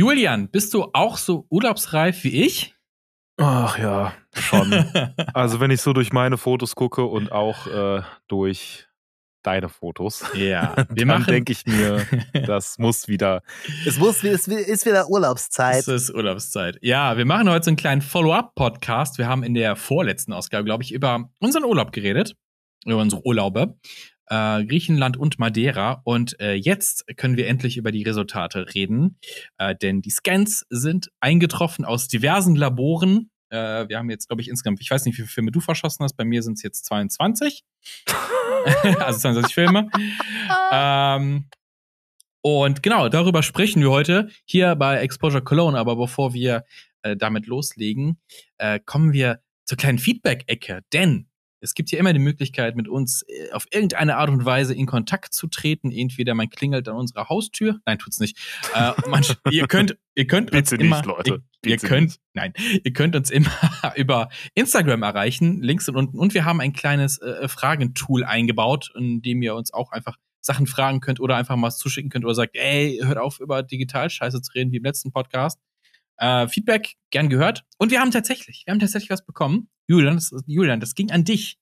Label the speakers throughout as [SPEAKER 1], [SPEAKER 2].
[SPEAKER 1] Julian, bist du auch so urlaubsreif wie ich?
[SPEAKER 2] Ach ja, schon. also wenn ich so durch meine Fotos gucke und auch äh, durch deine Fotos,
[SPEAKER 1] ja,
[SPEAKER 2] wir dann denke ich mir, das muss wieder.
[SPEAKER 3] Es muss, es ist wieder Urlaubszeit.
[SPEAKER 1] Es ist Urlaubszeit. Ja, wir machen heute so einen kleinen Follow-up-Podcast. Wir haben in der vorletzten Ausgabe, glaube ich, über unseren Urlaub geredet, über unsere Urlaube. Äh, Griechenland und Madeira. Und äh, jetzt können wir endlich über die Resultate reden, äh, denn die Scans sind eingetroffen aus diversen Laboren. Äh, wir haben jetzt, glaube ich, insgesamt, ich weiß nicht, wie viele Filme du verschossen hast. Bei mir sind es jetzt 22. also 22 Filme. ähm, und genau, darüber sprechen wir heute hier bei Exposure Cologne. Aber bevor wir äh, damit loslegen, äh, kommen wir zur kleinen Feedback-Ecke. Denn es gibt hier immer die Möglichkeit, mit uns äh, auf irgendeine Art und Weise in Kontakt zu treten. Entweder man klingelt an unserer Haustür. Nein, tut's nicht. äh, man, ihr könnt, ihr könnt
[SPEAKER 2] Bitte
[SPEAKER 1] uns immer,
[SPEAKER 2] nicht, Leute.
[SPEAKER 1] ihr, ihr könnt, nicht. nein, ihr könnt uns immer über Instagram erreichen. Links sind unten. Und wir haben ein kleines äh, Fragentool eingebaut, in dem ihr uns auch einfach Sachen fragen könnt oder einfach mal was zuschicken könnt oder sagt, ey, hört auf, über Digital-Scheiße zu reden, wie im letzten Podcast. Äh, Feedback gern gehört. Und wir haben tatsächlich, wir haben tatsächlich was bekommen. Julian, das, Julian, das ging an dich.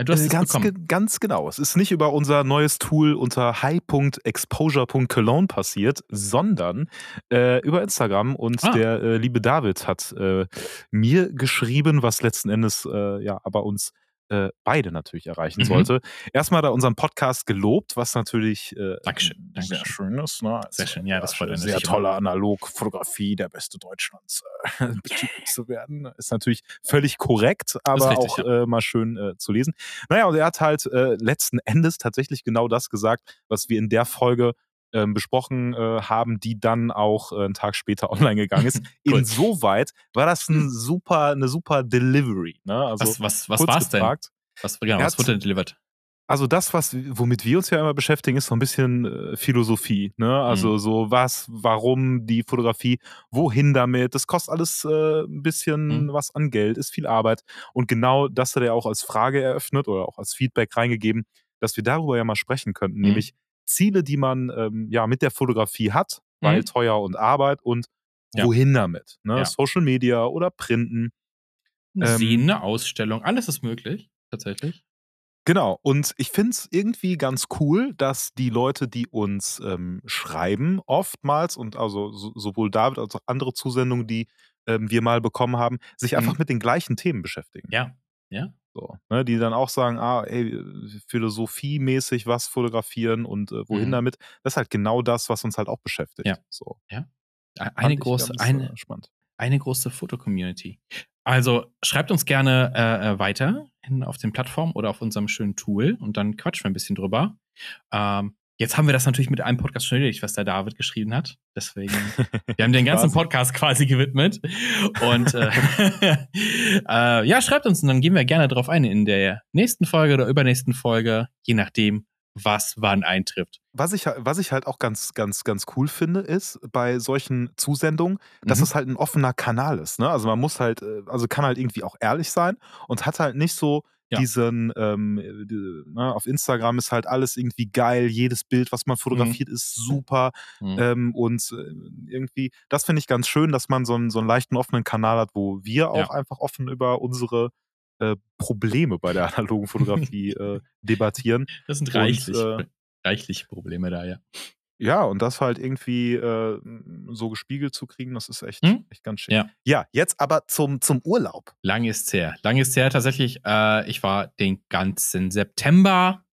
[SPEAKER 2] Äh, du hast äh, es ganz, ge ganz genau. Es ist nicht über unser neues Tool unter high.exposure.cologne passiert, sondern äh, über Instagram. Und ah. der äh, liebe David hat äh, mir geschrieben, was letzten Endes äh, ja aber uns äh, beide natürlich erreichen mhm. sollte. Erstmal er unseren Podcast gelobt, was natürlich
[SPEAKER 1] äh, Dankeschön. Dankeschön.
[SPEAKER 2] sehr schön ist. Ne? Also,
[SPEAKER 1] sehr schön, ja, das war eine
[SPEAKER 2] sehr tolle Analogfotografie, der beste Deutschlands äh, betitelt zu werden. Ist natürlich völlig korrekt, aber richtig, auch ja. äh, mal schön äh, zu lesen. Naja, und er hat halt äh, letzten Endes tatsächlich genau das gesagt, was wir in der Folge ähm, besprochen äh, haben, die dann auch äh, einen Tag später online gegangen ist. cool. Insoweit war das ein hm. super, eine super Delivery. Ne?
[SPEAKER 1] Also, was was, was war es denn? Was, genau, was wurde denn delivered?
[SPEAKER 2] Also das, was, womit wir uns ja immer beschäftigen, ist so ein bisschen äh, Philosophie. Ne? Also mhm. so was, warum die Fotografie, wohin damit. Das kostet alles äh, ein bisschen mhm. was an Geld, ist viel Arbeit. Und genau das hat er auch als Frage eröffnet oder auch als Feedback reingegeben, dass wir darüber ja mal sprechen könnten. Mhm. Nämlich, Ziele, die man ähm, ja mit der Fotografie hat, weil mhm. teuer und Arbeit und ja. wohin damit. Ne? Ja. Social Media oder Printen.
[SPEAKER 1] Ähm, Sehen, eine Ausstellung, alles ist möglich, tatsächlich.
[SPEAKER 2] Genau, und ich finde es irgendwie ganz cool, dass die Leute, die uns ähm, schreiben, oftmals und also so, sowohl David als auch andere Zusendungen, die ähm, wir mal bekommen haben, sich mhm. einfach mit den gleichen Themen beschäftigen.
[SPEAKER 1] Ja, ja.
[SPEAKER 2] So, ne, die dann auch sagen, ah, ey, philosophiemäßig was fotografieren und äh, wohin mhm. damit. Das ist halt genau das, was uns halt auch beschäftigt.
[SPEAKER 1] Ja.
[SPEAKER 2] So.
[SPEAKER 1] ja. Eine große, ganz, eine, äh, eine große Fotocommunity. Also schreibt uns gerne äh, äh weiter auf den Plattformen oder auf unserem schönen Tool und dann quatschen wir ein bisschen drüber. Ähm, Jetzt haben wir das natürlich mit einem Podcast schon erledigt, was der David geschrieben hat. Deswegen, wir haben den ganzen Podcast quasi gewidmet. Und äh, äh, ja, schreibt uns und dann gehen wir gerne drauf ein in der nächsten Folge oder übernächsten Folge, je nachdem, was wann eintrifft.
[SPEAKER 2] Was ich, was ich halt auch ganz, ganz, ganz cool finde, ist bei solchen Zusendungen, dass mhm. es halt ein offener Kanal ist. Ne? Also man muss halt, äh, also kann halt irgendwie auch ehrlich sein und hat halt nicht so ja. diesen, ähm, die, ne, auf Instagram ist halt alles irgendwie geil, jedes Bild, was man mhm. fotografiert, mhm. ist super. Mhm. Ähm, und äh, irgendwie, das finde ich ganz schön, dass man so einen, so einen leichten offenen Kanal hat, wo wir auch ja. einfach offen über unsere äh, Probleme bei der analogen Fotografie äh, debattieren.
[SPEAKER 1] Das sind reichlich, und, äh, reichlich Probleme da, ja.
[SPEAKER 2] Ja, und das halt irgendwie äh, so gespiegelt zu kriegen, das ist echt, hm? echt ganz schön. Ja. ja, jetzt aber zum, zum Urlaub.
[SPEAKER 1] Lang ist her. Lang ist her tatsächlich. Äh, ich war den ganzen September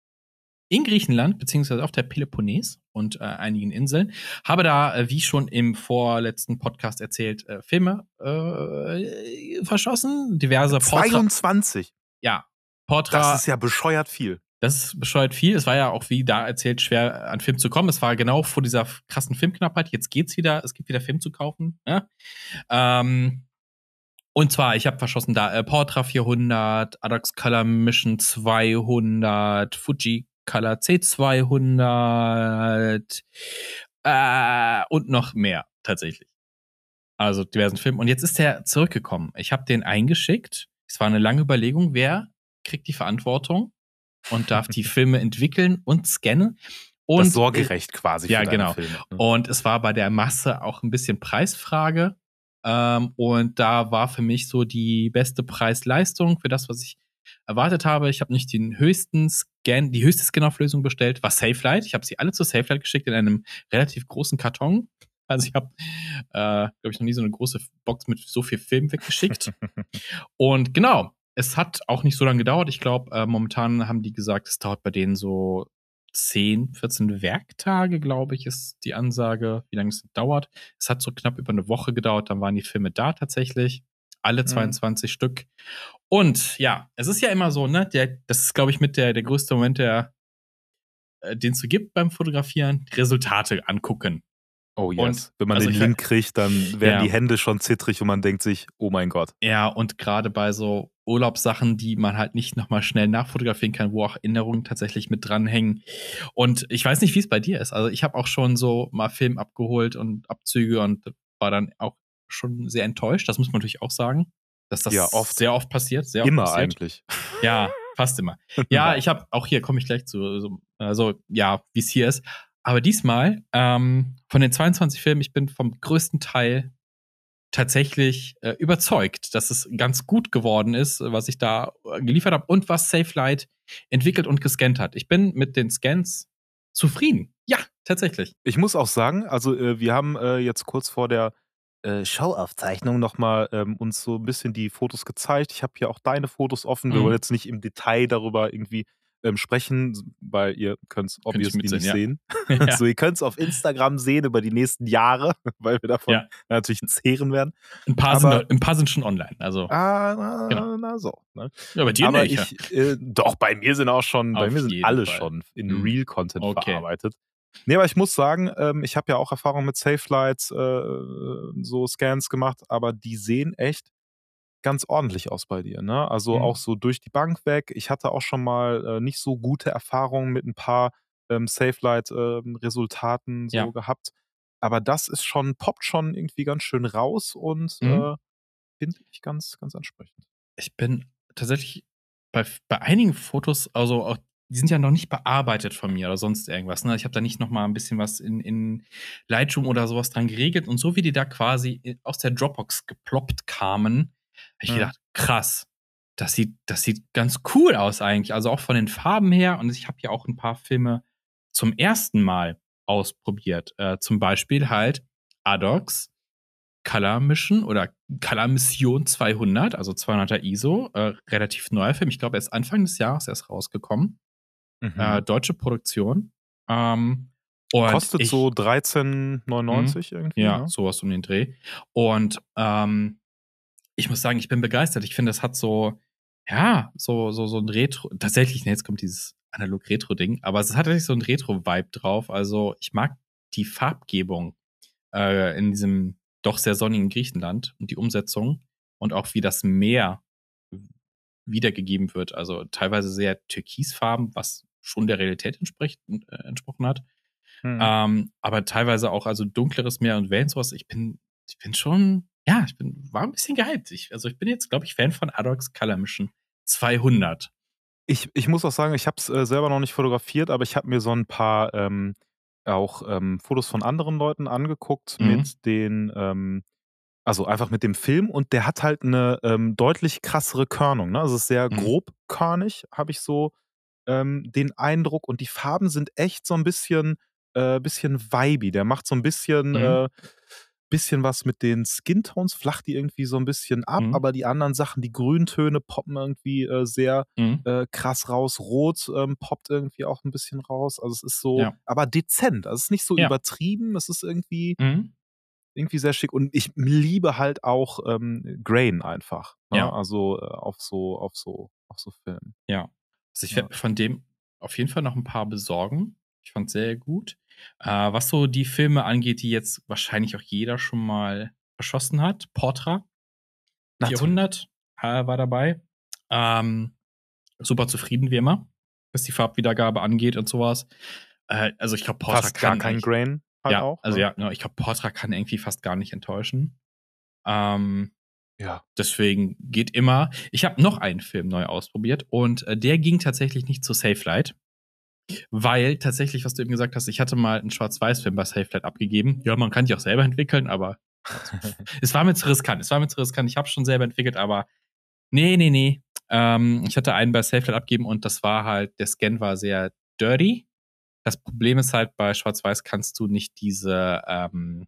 [SPEAKER 1] in Griechenland, beziehungsweise auf der Peloponnes und äh, einigen Inseln. Habe da, äh, wie schon im vorletzten Podcast erzählt, äh, Filme äh, verschossen. Diverse
[SPEAKER 2] Portra 22.
[SPEAKER 1] Ja. Portra
[SPEAKER 2] das ist ja bescheuert viel.
[SPEAKER 1] Das bescheuert viel. Es war ja auch, wie da erzählt, schwer an Film zu kommen. Es war genau vor dieser krassen Filmknappheit. Jetzt geht's wieder. Es gibt wieder Film zu kaufen. Ja? Ähm, und zwar, ich habe verschossen da äh, Portra 400, Adox Color Mission 200, Fuji Color C200 äh, und noch mehr tatsächlich. Also diversen Filmen. Und jetzt ist der zurückgekommen. Ich habe den eingeschickt. Es war eine lange Überlegung, wer kriegt die Verantwortung und darf die Filme entwickeln und scannen. Und
[SPEAKER 2] das Sorgerecht quasi
[SPEAKER 1] ja, genau.
[SPEAKER 2] Filme. ne?
[SPEAKER 1] Und es war bei der Masse auch ein bisschen Preisfrage. Ähm, und da war für mich so die beste Preis-Leistung für das, was ich erwartet habe. Ich habe nicht den höchsten Scan, die höchste Scan-Auflösung bestellt, war SafeLight. Ich habe sie alle zu SafeLight geschickt in einem relativ großen Karton. Also ich habe, äh, glaube ich, noch nie so eine große Box mit so viel Film weggeschickt. und genau, es hat auch nicht so lange gedauert. Ich glaube, äh, momentan haben die gesagt, es dauert bei denen so 10, 14 Werktage, glaube ich, ist die Ansage, wie lange es dauert. Es hat so knapp über eine Woche gedauert, dann waren die Filme da tatsächlich. Alle
[SPEAKER 2] Mhm.
[SPEAKER 1] 22 Stück. Und ja, es ist ja immer so, ne? Der, das ist, glaube ich, mit der, der größte Moment, der, äh, den es so gibt beim Fotografieren, die Resultate angucken.
[SPEAKER 2] Oh yes.
[SPEAKER 1] Und-
[SPEAKER 2] Wenn man
[SPEAKER 1] also
[SPEAKER 2] den Link kriegt, dann werden
[SPEAKER 1] Ja.
[SPEAKER 2] die Hände schon zittrig und man denkt sich, oh mein Gott.
[SPEAKER 1] Ja, und gerade bei so Urlaubssachen, die man halt nicht nochmal schnell nachfotografieren kann, wo auch Erinnerungen tatsächlich mit dranhängen. Und ich weiß nicht, wie es bei dir ist. Also ich habe auch schon so mal Film abgeholt und Abzüge und war dann auch schon sehr enttäuscht. Das muss man natürlich auch sagen, dass das
[SPEAKER 2] Ja, oft.
[SPEAKER 1] sehr oft passiert. Sehr oft
[SPEAKER 2] Immer
[SPEAKER 1] passiert.
[SPEAKER 2] eigentlich.
[SPEAKER 1] Ja, fast immer. Ja, ich habe auch hier komme ich gleich zu, so, also ja, wie es hier ist. Aber diesmal ähm, von den 22 Filmen, ich bin vom größten Teil tatsächlich äh, überzeugt, dass es ganz gut geworden ist, was ich da äh, geliefert habe und was SafeLight entwickelt und gescannt hat. Ich bin mit den Scans zufrieden. Ja, tatsächlich.
[SPEAKER 2] Ich muss auch sagen, also äh, wir haben äh, jetzt kurz vor der äh, Showaufzeichnung nochmal ähm, uns so ein bisschen die Fotos gezeigt. Ich habe hier auch deine Fotos offen. Wir
[SPEAKER 1] Mhm.
[SPEAKER 2] wollen jetzt nicht im Detail darüber irgendwie ähm, sprechen, weil ihr könnt es obviously nicht
[SPEAKER 1] mitsehen,
[SPEAKER 2] sehen.
[SPEAKER 1] ja.
[SPEAKER 2] Also ihr könnt es auf Instagram sehen über die nächsten Jahre, weil wir davon
[SPEAKER 1] Ja.
[SPEAKER 2] natürlich zehren werden.
[SPEAKER 1] ein, paar
[SPEAKER 2] aber-
[SPEAKER 1] sind, ein paar sind schon online. Also,
[SPEAKER 2] Ah, na,
[SPEAKER 1] Genau.
[SPEAKER 2] na so. Ne?
[SPEAKER 1] ja, bei dir
[SPEAKER 2] Aber
[SPEAKER 1] nicht. ja.
[SPEAKER 2] ich, äh, doch, bei mir sind auch schon, bei
[SPEAKER 1] Auf
[SPEAKER 2] mir sind alle
[SPEAKER 1] Fall.
[SPEAKER 2] schon in
[SPEAKER 1] Mhm.
[SPEAKER 2] Real-Content
[SPEAKER 1] Okay.
[SPEAKER 2] verarbeitet. Nee, aber ich muss sagen, ähm, ich habe ja auch Erfahrung mit SafeLights, äh, so Scans gemacht, aber die sehen echt ganz ordentlich aus bei dir. Ne? Also
[SPEAKER 1] Mhm.
[SPEAKER 2] auch so durch die Bank weg. Ich hatte auch schon mal äh, nicht so gute Erfahrungen mit ein paar ähm, SafeLight-Resultaten so
[SPEAKER 1] Ja.
[SPEAKER 2] gehabt. Aber das ist schon, poppt schon irgendwie ganz schön raus und
[SPEAKER 1] Mhm.
[SPEAKER 2] äh, finde ich ganz, ganz ansprechend.
[SPEAKER 1] ich bin tatsächlich bei, bei einigen Fotos, also auch, die sind ja noch nicht bearbeitet von mir oder sonst irgendwas. Ne? Ich habe da nicht noch mal ein bisschen was in, in Lightroom oder sowas dran geregelt. Und so wie die da quasi in- aus der Dropbox geploppt kamen, ich
[SPEAKER 2] Mhm.
[SPEAKER 1] gedacht, krass, das sieht, das sieht ganz cool aus eigentlich. Also auch von den Farben her. Und ich habe ja auch ein paar Filme zum ersten Mal ausprobiert. Äh, zum Beispiel halt Adox, Color Mission oder Color Mission 200, also 200er ISO, äh, relativ neuer Film. Ich glaube, er ist Anfang des Jahres erst rausgekommen.
[SPEAKER 2] Mhm.
[SPEAKER 1] Äh, deutsche Produktion. Ähm,
[SPEAKER 2] Kostet
[SPEAKER 1] ich,
[SPEAKER 2] so 13,99 irgendwie.
[SPEAKER 1] ja,
[SPEAKER 2] ne?
[SPEAKER 1] sowas um den Dreh. Und ähm, ich muss sagen, ich bin begeistert. Ich finde, es hat so, ja, so, so, so ein Retro, tatsächlich, ne, jetzt kommt dieses Analog-Retro-Ding, aber es hat tatsächlich so ein Retro-Vibe drauf. Also ich mag die Farbgebung äh, in diesem doch sehr sonnigen Griechenland und die Umsetzung und auch wie das Meer wiedergegeben wird. Also teilweise sehr türkisfarben, was schon der Realität entspricht, äh, entsprochen hat.
[SPEAKER 2] Hm.
[SPEAKER 1] Ähm, aber teilweise auch also dunkleres Meer und Wellen sowas. Ich bin, ich bin schon, ja, ich bin, war ein bisschen gehypt. Ich, also ich bin jetzt, glaube ich, Fan von Adox Color Mission 200.
[SPEAKER 2] Ich, ich muss auch sagen, ich habe es äh, selber noch nicht fotografiert, aber ich habe mir so ein paar ähm, auch ähm, Fotos von anderen Leuten angeguckt
[SPEAKER 1] Mhm.
[SPEAKER 2] mit den, ähm, also einfach mit dem Film und der hat halt eine ähm, deutlich krassere Körnung. Ne? Also es ist sehr
[SPEAKER 1] Mhm.
[SPEAKER 2] grobkörnig, habe ich so ähm, den Eindruck und die Farben sind echt so ein bisschen, äh, bisschen vibey. Der macht so ein bisschen,
[SPEAKER 1] Mhm.
[SPEAKER 2] äh, bisschen was mit den Skintones, flacht die irgendwie so ein bisschen ab,
[SPEAKER 1] Mhm.
[SPEAKER 2] aber die anderen Sachen, die Grüntöne poppen irgendwie äh, sehr
[SPEAKER 1] Mhm.
[SPEAKER 2] äh, krass raus. Rot ähm, poppt irgendwie auch ein bisschen raus. Also es ist so,
[SPEAKER 1] Ja.
[SPEAKER 2] aber dezent. Also es ist nicht so
[SPEAKER 1] Ja.
[SPEAKER 2] übertrieben. Es ist irgendwie,
[SPEAKER 1] Mhm.
[SPEAKER 2] irgendwie sehr schick. Und ich liebe halt auch ähm, Grain einfach. Ne?
[SPEAKER 1] Ja.
[SPEAKER 2] Also äh, auf so, auf so, auf so Filmen.
[SPEAKER 1] Ja. Also ich werde von dem auf jeden Fall noch ein paar besorgen. Ich fand sehr gut. Äh, was so die Filme angeht, die jetzt wahrscheinlich auch jeder schon mal verschossen hat. Portra 400 äh, war dabei. Ähm, super zufrieden wie immer, was die Farbwiedergabe angeht und sowas. Äh, also ich glaube, Portra
[SPEAKER 2] Fast gar
[SPEAKER 1] kann
[SPEAKER 2] kein
[SPEAKER 1] eigentlich-
[SPEAKER 2] Grain halt
[SPEAKER 1] ja,
[SPEAKER 2] auch.
[SPEAKER 1] also
[SPEAKER 2] ne?
[SPEAKER 1] ja, ne, ich glaube, Portra kann irgendwie fast gar nicht enttäuschen. Ähm,
[SPEAKER 2] ja.
[SPEAKER 1] Deswegen geht immer. Ich habe noch einen Film neu ausprobiert und äh, der ging tatsächlich nicht zu SafeLight. Weil tatsächlich, was du eben gesagt hast, ich hatte mal einen Schwarz-Weiß-Film bei SafeLight abgegeben. Ja, man kann die auch selber entwickeln, aber es war mir zu riskant. Es war mir zu riskant. Ich habe schon selber entwickelt, aber nee, nee, nee. Ähm, ich hatte einen bei SafeLight abgegeben und das war halt, der Scan war sehr dirty. Das Problem ist halt, bei Schwarz-Weiß kannst du nicht diese ähm,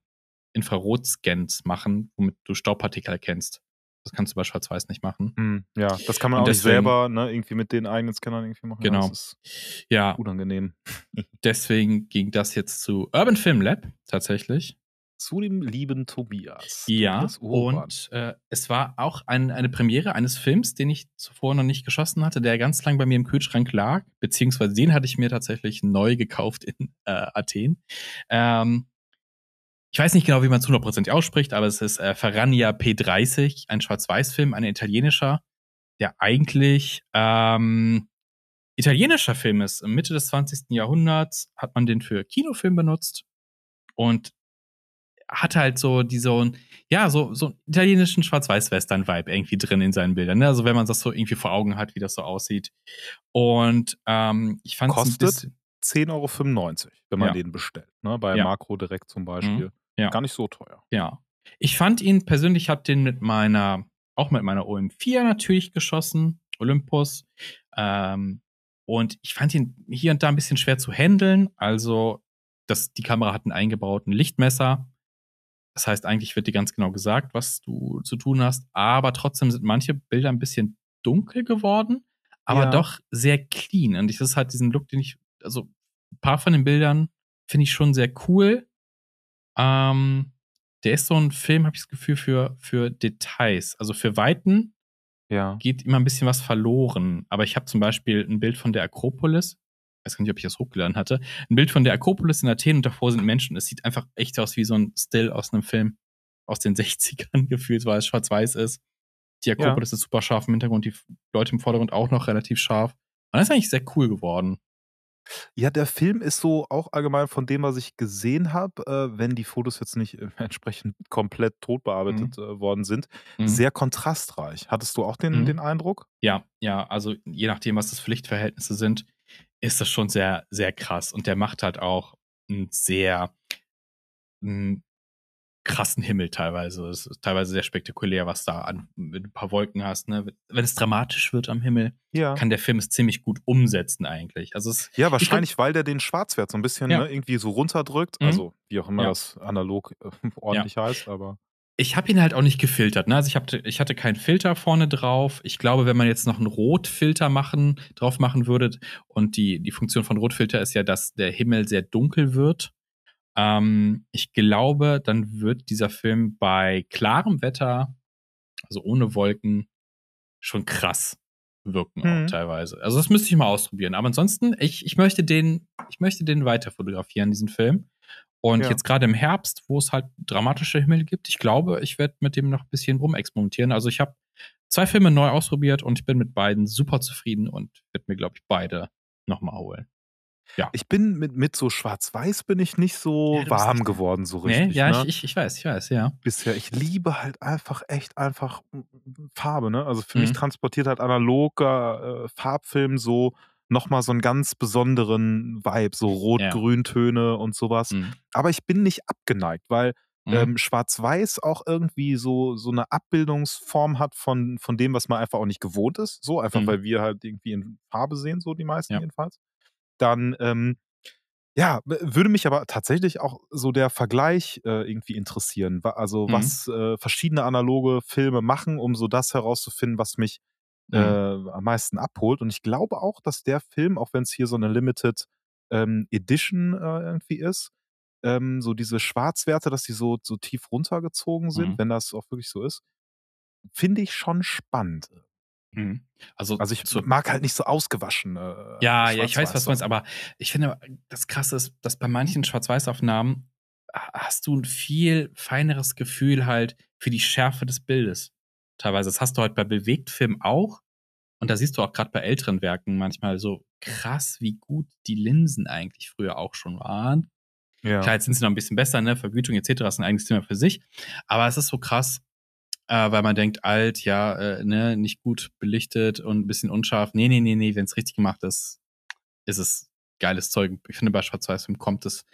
[SPEAKER 1] Infrarot-Scans machen, womit du Staubpartikel erkennst. Das kannst du bei Schwarz-Weiß nicht machen.
[SPEAKER 2] Hm, ja, das kann man
[SPEAKER 1] Und
[SPEAKER 2] auch nicht
[SPEAKER 1] deswegen-
[SPEAKER 2] selber ne, irgendwie mit den eigenen Scannern irgendwie machen.
[SPEAKER 1] Genau.
[SPEAKER 2] Ja, das ist
[SPEAKER 1] Ja,
[SPEAKER 2] unangenehm.
[SPEAKER 1] deswegen ging das jetzt zu Urban Film Lab tatsächlich.
[SPEAKER 2] Zu dem lieben Tobias.
[SPEAKER 1] Ja,
[SPEAKER 2] Tobias
[SPEAKER 1] und äh, es war auch ein, eine Premiere eines Films, den ich zuvor noch nicht geschossen hatte, der ganz lang bei mir im Kühlschrank lag, beziehungsweise den hatte ich mir tatsächlich neu gekauft in äh, Athen. Ähm, ich weiß nicht genau, wie man es 100% ausspricht, aber es ist äh, Ferrania P30, ein Schwarz-Weiß-Film, ein italienischer, der eigentlich ähm, italienischer Film ist. Mitte des 20. Jahrhunderts hat man den für Kinofilm benutzt und hat halt so diese, ja, so, so einen italienischen Schwarz-Weiß-Western-Vibe irgendwie drin in seinen Bildern. Ne? Also wenn man das so irgendwie vor Augen hat, wie das so aussieht. Und ähm, ich fand
[SPEAKER 2] Kostet 10,95 Euro, wenn man
[SPEAKER 1] Ja.
[SPEAKER 2] den bestellt. Ne? Bei
[SPEAKER 1] Ja.
[SPEAKER 2] Makro direkt zum Beispiel.
[SPEAKER 1] Ja.
[SPEAKER 2] Gar nicht so teuer.
[SPEAKER 1] Ja. Ich fand ihn persönlich, hab den mit meiner, auch mit meiner OM4 natürlich geschossen, Olympus. Ähm, und ich fand ihn hier und da ein bisschen schwer zu handeln. Also, das, die Kamera hat einen eingebauten Lichtmesser. Das heißt, eigentlich wird dir ganz genau gesagt, was du zu tun hast. Aber trotzdem sind manche Bilder ein bisschen dunkel geworden, aber
[SPEAKER 2] Ja.
[SPEAKER 1] doch sehr clean. Und ich, das ist halt diesen Look, den ich, also ein paar von den Bildern finde ich schon sehr cool. Ähm, der ist so ein Film, habe ich das Gefühl, für, für Details. Also für Weiten
[SPEAKER 2] Ja.
[SPEAKER 1] geht immer ein bisschen was verloren. Aber ich habe zum Beispiel ein Bild von der Akropolis. Ich weiß gar nicht, ob ich das hochgeladen hatte. Ein Bild von der Akropolis in Athen und davor sind Menschen. Es sieht einfach echt aus wie so ein Still aus einem Film aus den 60ern gefühlt, weil es schwarz-weiß ist. Die Akropolis ist super scharf im Hintergrund, die Leute im Vordergrund auch noch relativ scharf. Und das ist eigentlich sehr cool geworden.
[SPEAKER 2] Ja, der Film ist so auch allgemein von dem, was ich gesehen habe, äh, wenn die Fotos jetzt nicht äh, entsprechend komplett tot bearbeitet äh, worden sind,
[SPEAKER 1] Mhm.
[SPEAKER 2] sehr kontrastreich. Hattest du auch den,
[SPEAKER 1] Mhm.
[SPEAKER 2] den Eindruck?
[SPEAKER 1] Ja, ja, also je nachdem, was das Pflichtverhältnisse sind, ist das schon sehr, sehr krass. Und der macht halt auch einen sehr einen krassen Himmel teilweise. Es ist teilweise sehr spektakulär, was da an, du ein paar Wolken hast. Ne? Wenn es dramatisch wird am Himmel,
[SPEAKER 2] Ja.
[SPEAKER 1] kann der Film es ziemlich gut umsetzen eigentlich. Also es,
[SPEAKER 2] Ja, wahrscheinlich, weil der den Schwarzwert so ein bisschen
[SPEAKER 1] Ja.
[SPEAKER 2] ne, irgendwie so runterdrückt.
[SPEAKER 1] Mhm.
[SPEAKER 2] Also, wie auch immer
[SPEAKER 1] Ja.
[SPEAKER 2] das analog äh, ordentlich heißt, aber.
[SPEAKER 1] ich habe ihn halt auch nicht gefiltert. Ne? Also ich, hab, ich hatte keinen Filter vorne drauf. Ich glaube, wenn man jetzt noch einen Rotfilter machen, drauf machen würde, und die, die Funktion von Rotfilter ist ja, dass der Himmel sehr dunkel wird. Ähm, ich glaube, dann wird dieser Film bei klarem Wetter, also ohne Wolken, schon krass wirken
[SPEAKER 2] Mhm.
[SPEAKER 1] auch teilweise. Also das müsste ich mal ausprobieren. Aber ansonsten, ich, ich möchte den, ich möchte den weiter fotografieren, diesen Film. Und
[SPEAKER 2] Ja.
[SPEAKER 1] jetzt gerade im Herbst, wo es halt dramatische Himmel gibt, ich glaube, ich werde mit dem noch ein bisschen rumexperimentieren. Also ich habe zwei Filme neu ausprobiert und ich bin mit beiden super zufrieden und werde mir, glaube ich, beide nochmal holen.
[SPEAKER 2] Ich bin mit, mit so Schwarz-Weiß bin ich nicht so
[SPEAKER 1] Ja,
[SPEAKER 2] warm geworden, so
[SPEAKER 1] Nee,
[SPEAKER 2] richtig.
[SPEAKER 1] ja,
[SPEAKER 2] ne?
[SPEAKER 1] ich, ich, weiß, ich weiß, ja.
[SPEAKER 2] bisher. Ich liebe halt einfach echt einfach mm, mm, Farbe, ne? Also für mich
[SPEAKER 1] Mhm.
[SPEAKER 2] transportiert halt analoger äh, Farbfilm so nochmal so einen ganz besonderen Vibe, so Rot-Grün-Töne und sowas.
[SPEAKER 1] Mhm.
[SPEAKER 2] Aber ich bin nicht abgeneigt, weil
[SPEAKER 1] Mhm.
[SPEAKER 2] ähm, Schwarz-Weiß auch irgendwie so, so eine Abbildungsform hat von, von dem, was man einfach auch nicht gewohnt ist. So, einfach
[SPEAKER 1] Mhm.
[SPEAKER 2] weil wir halt irgendwie in Farbe sehen, so die meisten
[SPEAKER 1] Ja.
[SPEAKER 2] jedenfalls. Dann, ähm, ja, würde mich aber tatsächlich auch so der Vergleich äh, irgendwie interessieren. Also,
[SPEAKER 1] Mhm.
[SPEAKER 2] was äh, verschiedene analoge Filme machen, um so das herauszufinden, was mich
[SPEAKER 1] Mhm.
[SPEAKER 2] äh, am meisten abholt. Und ich glaube auch, dass der Film, auch wenn es hier so eine Limited ähm, Edition äh, irgendwie ist, ähm, so diese Schwarzwerte, dass die so, so tief runtergezogen sind,
[SPEAKER 1] Mhm.
[SPEAKER 2] wenn das auch wirklich so ist, finde ich schon spannend.
[SPEAKER 1] Mhm. Also,
[SPEAKER 2] Also ich mag halt nicht so ausgewaschen. Äh,
[SPEAKER 1] Ja, ja, ich weiß, was du meinst, aber ich finde, das Krasse ist, dass bei manchen Schwarz-Weiß-Aufnahmen ha- hast du ein viel feineres Gefühl halt für die Schärfe des Bildes. Teilweise. Das hast du halt bei Bewegtfilmen auch. Und da siehst du auch gerade bei älteren Werken manchmal so krass, wie gut die Linsen eigentlich früher auch schon waren.
[SPEAKER 2] Ja.
[SPEAKER 1] Klar, jetzt sind sie noch ein bisschen besser, ne? Vergütung etc. ist ein eigenes Thema für sich. Aber es ist so krass, äh, weil man denkt, alt, ja, äh, ne, nicht gut belichtet und ein bisschen unscharf. Nee, nee, nee, nee, wenn es richtig gemacht ist, ist es geiles Zeug. Ich finde, bei Schwarz-Weiß-Film kommt es